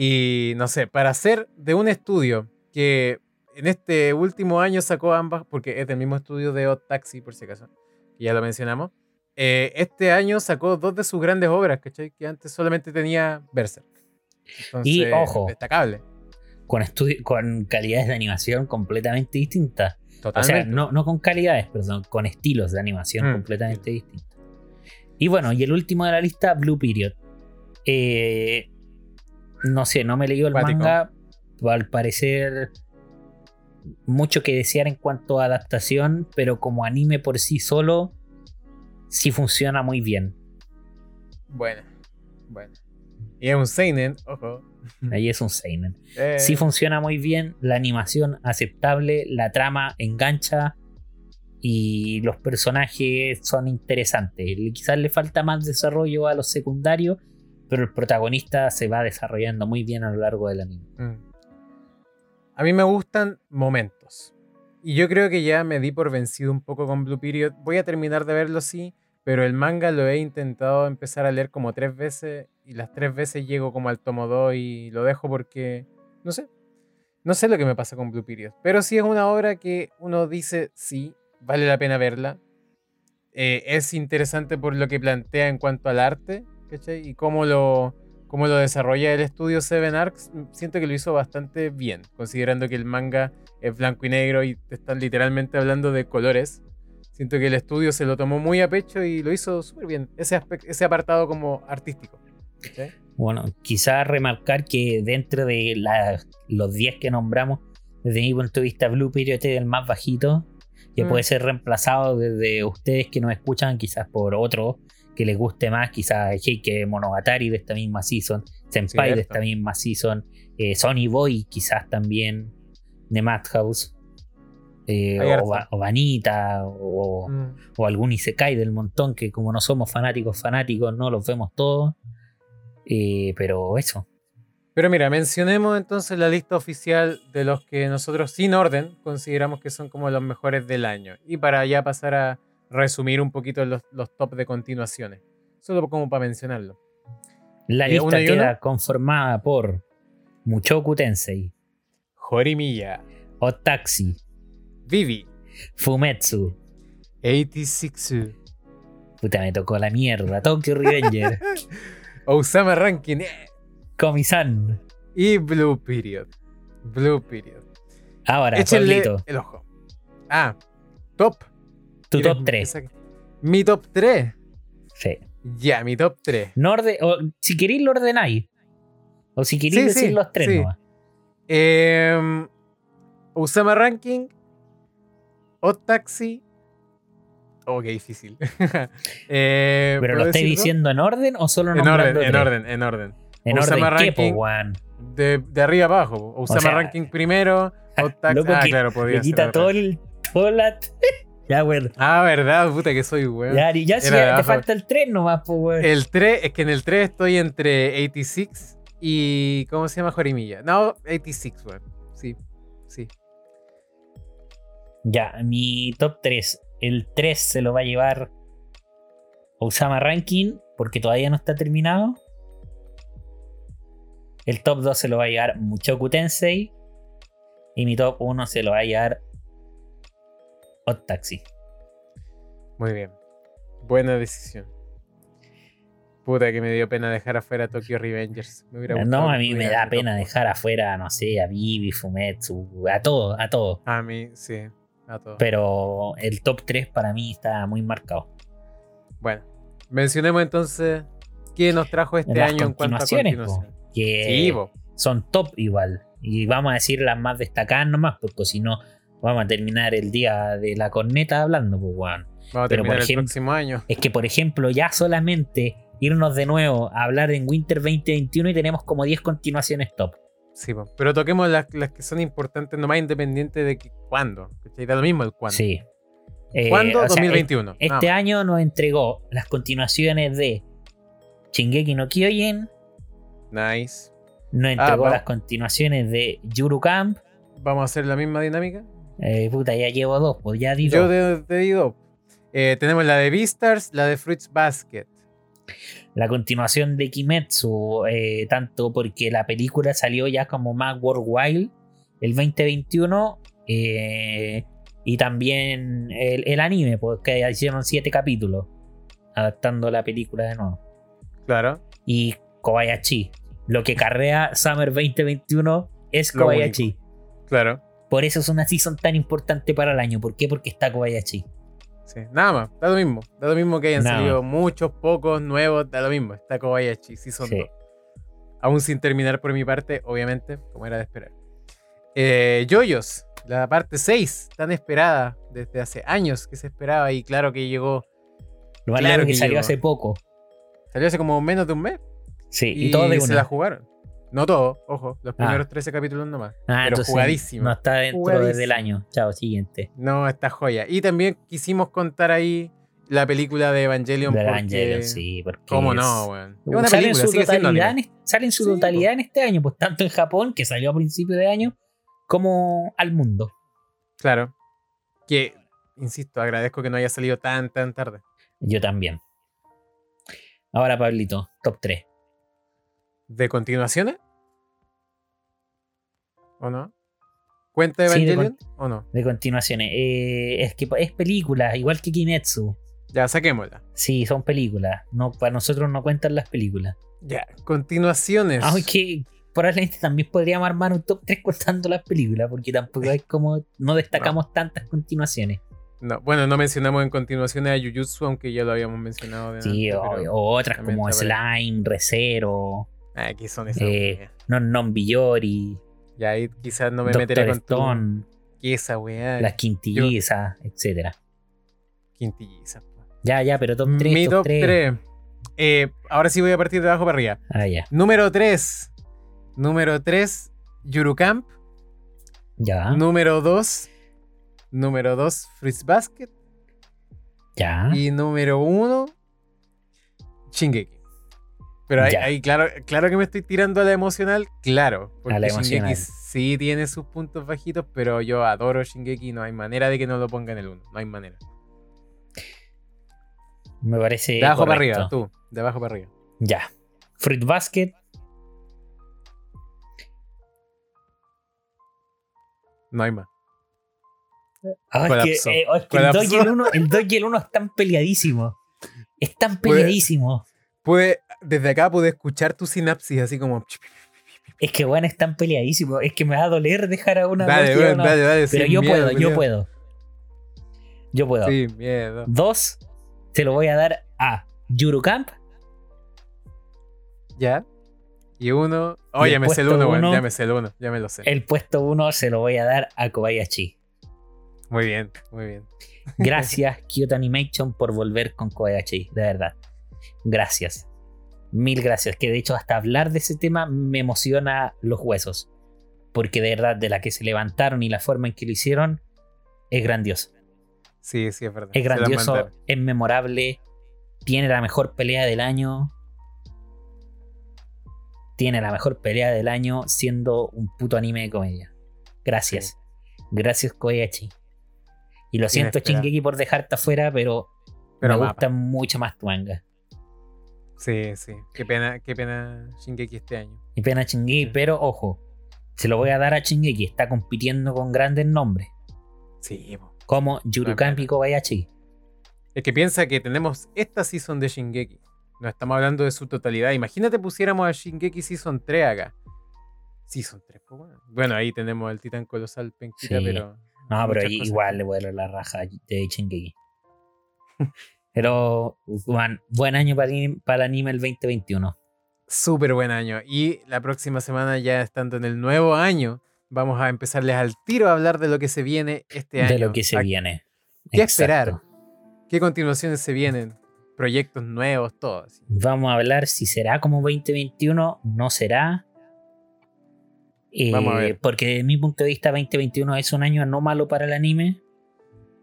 Y no sé, para hacer de un estudio que en este último año sacó ambas, porque es del mismo estudio de Hot Taxi, por si acaso, que ya lo mencionamos. Eh, este año sacó dos de sus grandes obras, ¿cachai? Que antes solamente tenía Berserk. y ojo, destacable con, con calidades de animación completamente distintas. O sea, no, no, con calidades, perdón, con estilos de animación mm, completamente distintos. Y bueno, y el último de la lista, Blue Period. Eh, no sé, no me leí el manga. Al parecer, mucho que desear en cuanto a adaptación, pero como anime por sí solo, sí funciona muy bien. Bueno, bueno. Y es un Seinen, ojo. Ahí es un Seinen. Eh. Sí funciona muy bien, la animación aceptable, la trama engancha y los personajes son interesantes. Quizás le falta más desarrollo a los secundarios, pero el protagonista se va desarrollando muy bien a lo largo del anime. Mm. A mí me gustan momentos. Y yo creo que ya me di por vencido un poco con Blue Period. Voy a terminar de verlo, sí, pero el manga lo he intentado empezar a leer como tres veces y las tres veces llego como al tomo 2 y lo dejo porque, no sé, no sé lo que me pasa con Blue Period. Pero sí es una obra que uno dice, sí, vale la pena verla. Eh, es interesante por lo que plantea en cuanto al arte, ¿cachai? Y cómo lo, cómo lo desarrolla el estudio Seven Arcs. Siento que lo hizo bastante bien, considerando que el manga es blanco y negro y te están literalmente hablando de colores. Siento que el estudio se lo tomó muy a pecho y lo hizo súper bien, ese, ese apartado como artístico. Bueno, quizás remarcar que dentro de los 10 que nombramos, desde mi punto de vista, Blue Period es el más bajito, que puede mm. ser reemplazado desde ustedes que nos escuchan, quizás por otro que les guste más, quizás Heike Monogatari de esta misma season, Senpai de esta misma season, eh, Sony Boy quizás también de Madhouse. Eh, o, Vanita, o, mm. o, algún Isekai del montón, que como no somos fanáticos fanáticos, no los vemos todos. Eh, pero eso. Pero mira, mencionemos entonces la lista oficial de los que nosotros sin orden consideramos que son como los mejores del año. Y para ya pasar a resumir un poquito los, los top de continuaciones. Solo como para mencionarlo. La eh, lista queda conformada por Muchoku Tensei, Horimiya, Otaxi, Vivi. Fumetsu. 86. Puta, me tocó la mierda. Tokyo Revenger. Osama Ranking. Comisan. Y Blue Period. Blue Period. Ahora, Échenle el ojo. Ah, top. Tu top 3. Mi top 3. Sí. Ya, mi top 3. No o, si queréis lo ordenáis. O si queréis decir los tres sí. Eh, Usama Ranking, o Taxi. Oh, qué difícil. Eh, ¿Pero lo estáis diciendo en orden o solo en orden? En orden, en orden. ¿En orden ranking, de, de, arriba abajo. Usama Ranking primero. O Taxi. ah, claro, podía Le quita todo el, Polat. ya, bueno. Ah, verdad, puta que soy, weón. Ya, y ya, ya te falta el 3 nomás, pues, weón. El 3, es que en el 3 estoy entre 86 y. ¿Cómo se llama Jorimilla? No, 86, weón. Sí, sí. Ya, mi top 3. El 3 se lo va a llevar Osama Ranking, porque todavía no está terminado. El top 2 se lo va a llevar Muchoku Tensei. Y mi top 1 se lo va a llevar Hot Taxi. Muy bien. Buena decisión. Puta que me dio pena dejar afuera Tokyo Revengers. Me hubiera gustado No, a mí me da pena dejar afuera, no sé, a Vivi, Fumetsu, a todo, a todo. A mí, sí. A todo. Pero el top 3 para mí está muy marcado. Bueno, mencionemos entonces qué nos trajo este Las año en cuanto a continuaciones, que Sí, son top igual. Y vamos a decir las más destacadas nomás, porque si no, vamos a terminar el día de la corneta hablando, pues, weón. Vamos a Pero, por terminar el ejemplo- próximo año. Es que, por ejemplo, ya solamente irnos de nuevo a hablar en Winter 2021 y tenemos como 10 continuaciones top. Sí, pero toquemos las, las que son importantes nomás independiente de que, cuándo. ¿cachai? Da lo mismo el cuándo. Sí. Eh, ¿Cuándo? o sea, 2021. Este año nos entregó las continuaciones de Shingeki no Kyojin, Nice. nos entregó vamos. las continuaciones de Yuru Camp. Vamos a hacer la misma dinámica. Eh, puta, ya llevo dos, pues ya di Yo dos. de, eh, tenemos la de Beastars, la de Fruits Basket. La continuación de Kimetsu, eh, tanto porque la película salió ya como más worldwide el 2021 eh, y también el, el anime, porque hicieron siete capítulos adaptando la película de nuevo. Claro. Y Kobayashi, lo que carrea Summer 2021 es Kobayashi. Claro. Por eso es una season tan importante para el año. ¿Por qué? Porque está Kobayashi. Sí. Nada más. Da lo mismo. Da lo mismo que hayan Nada salido muchos, pocos, nuevos. Da lo mismo. Está Kobayashi. Sí son Sí. dos. Aún sin terminar por mi parte, obviamente, como era de esperar. Eh, Yoyos, la parte 6, tan esperada desde hace años que se esperaba y claro que llegó. Lo Claro que que salió llegó. hace poco. Salió hace como menos de un mes Sí, y, y, todo de se una. la jugaron. No todo, ojo, los Ah. primeros 13 capítulos nomás. Ah, pero jugadísimo. No está dentro Jugadísimo. desde el año. Chao, siguiente. No, está joya. Y también quisimos contar ahí la película de Evangelion. De porque- Evangelion, sí. Porque ¿Cómo es- no, weón? Es una sale en película, su totalidad, en, sale en su Sí, totalidad en este año, pues tanto en Japón, que salió a principio de año, como al mundo. Claro. Que, insisto, agradezco que no haya salido tan, tan tarde. Yo también. Ahora, Pablito, top 3. ¿De continuaciones? ¿O no? ¿Cuenta Sí, de Evangelion? ¿O no? De continuaciones. Eh, es que es película, igual que Kimetsu. Ya, saquémosla. Sí, son películas. No, para nosotros no cuentan las películas. Ya, continuaciones. Aunque probablemente también podríamos armar un top 3 contando las películas, porque tampoco hay como. No destacamos tantas continuaciones. No, bueno, no mencionamos en continuaciones a Jujutsu, aunque ya lo habíamos mencionado. de Sí, antes, o, o otras como Slime, Recero, Ah, ¿qué son esas? eh? Non Non Ya ahí quizás no me meteré Doctor con tu... Stone, ¿Qué esa weá? Las Quintillizas, etcétera. quintilliza. po. Ya, ya, pero top 3. Mi top, top 3. 3. Eh, ahora sí voy a partir de abajo para arriba. Ah, ya. Número 3. Número 3, Yurukamp. Ya, Número 2. Número 2, Fruits Basket. ya. Y número 1, Shingeki. Pero ahí, claro, claro que me estoy tirando a la emocional, claro. Porque A la Shingeki emocional. sí tiene sus puntos bajitos, pero yo adoro Shingeki. No hay manera de que no lo ponga en el 1. No hay manera. Me parece. De abajo para arriba, tú. De abajo para arriba. Ya. Fruit Basket. No hay más. Ah, es que, eh, oh, es que el 2 y el 1 el 2 y el 1 están peleadísimos. Están peleadísimos. Pude, desde acá pude escuchar tu sinapsis así como. Es que bueno, están peleadísimos. Es que me va a doler dejar a una Dale, y weón, una- dale, dale. Pero yo miedo, puedo, yo puedo. Yo puedo. Sin miedo. Dos, se lo voy a dar a Yurukamp. ¿Ya? Y uno. Y Oye, el me sé el uno, uno- Ya me sé el uno. Ya me lo sé. El puesto uno se lo voy a dar a Kobayashi. Muy bien, muy bien. Gracias, Kyoto Animation, por volver con Kobayashi. De verdad. Gracias. Mil gracias. Que de hecho, hasta hablar de ese tema me emociona los huesos. Porque de verdad, de la que se levantaron y la forma en que lo hicieron, es grandioso. Sí, sí, es verdad. Es grandioso, es memorable, tiene la mejor pelea del año. Tiene la mejor pelea del año siendo un puto anime de comedia. Gracias. Gracias, Koyachi. Y lo siento. Shingeki, por dejarte afuera, pero, Pero me gusta mucho más tu manga. Sí, sí. Qué pena, qué pena Shingeki este año. Y pena Shingeki, Sí. pero ojo, se lo voy a dar a Shingeki. Está compitiendo con grandes nombres, Sí, po. como Yurukampi. Kobayashi. Es que piensa que tenemos esta season de Shingeki. No estamos hablando de su totalidad. Imagínate pusiéramos a Shingeki Season 3 acá. Season 3, pues bueno. Bueno, ahí tenemos al titán colosal Penquita, Sí. pero. No, pero igual le dar la raja de Shingeki. pero, Juan, buen año para, el- para anime el 2021. Súper buen año. Y la próxima semana, ya estando en el nuevo año, vamos a empezarles al tiro a hablar de lo que se viene este año. de lo que se ¿A viene. ¿Qué Exacto. esperar? ¿Qué continuaciones se vienen? Proyectos nuevos, todo. así. Vamos a hablar si será como 2021, no será. Eh, Vamos a ver. Porque desde mi punto de vista 2021 es un año no malo para el anime.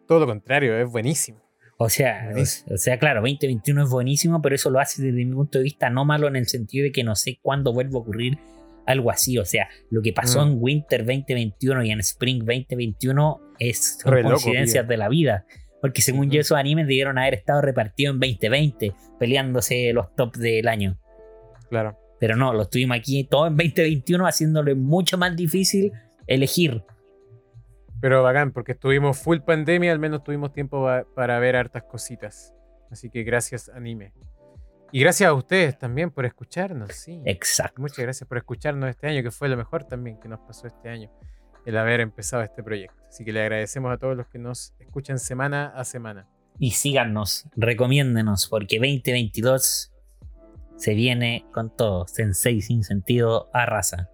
Todo lo contrario, es buenísimo. O sea, o, sea, claro, 2021 es buenísimo, pero eso lo hace desde mi punto de vista no malo en el sentido de que no sé cuándo vuelve a ocurrir algo así. O sea, lo que pasó Mm. en Winter 2021 y en Spring 2021 es son loco, coincidencias de la vida. Porque según yo, esos animes debieron haber estado repartidos en 2020, peleándose los tops del año. Claro. Pero no, lo estuvimos aquí todo en 2021 haciéndole mucho más difícil elegir. Pero bacán, porque estuvimos full pandemia, al menos tuvimos tiempo pa- para ver hartas cositas. Así que gracias, anime. Y gracias a ustedes también por escucharnos, sí. Exacto. Muchas gracias por escucharnos este año, que fue lo mejor también que nos pasó este año, el haber empezado este proyecto. Así que le agradecemos a todos los que nos escuchan semana a semana. Y síganos, recomiéndenos, porque 2022 se viene con todo. Sensei sin sentido arrasa.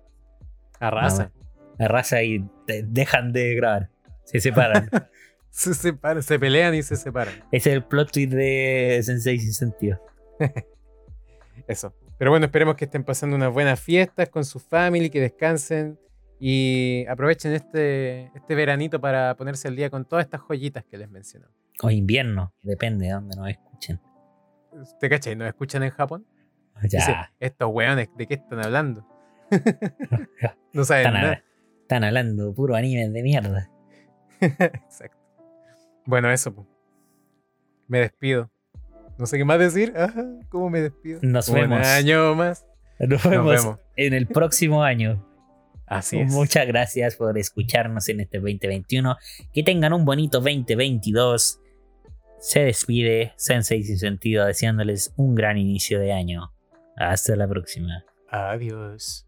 Arrasa. Arrasa y te- dejan de grabar. Se separan. Se separan, se pelean y se separan. Ese es el plot twist de Sensei sin sentido. Eso. Pero bueno, esperemos que estén pasando unas buenas fiestas con su family, que descansen y aprovechen este, este veranito para ponerse al día con todas estas joyitas que les menciono. O invierno, depende de dónde nos escuchen. ¿Te cachai? ¿Nos escuchan en Japón? Dice, Ya, estos weones, ¿de qué están hablando? no saben nada. Están hablando puro anime de mierda. Exacto. Bueno, eso. po. Me despido. No sé qué más decir. Ajá, ¿Cómo me despido? Nos Un vemos. año más. Nos vemos, vemos. en el próximo año. Así es. Muchas gracias por escucharnos en este 2021. Que tengan un bonito 2022. Se despide Sensei sin sentido deseándoles un gran inicio de año. Hasta la próxima. Adiós.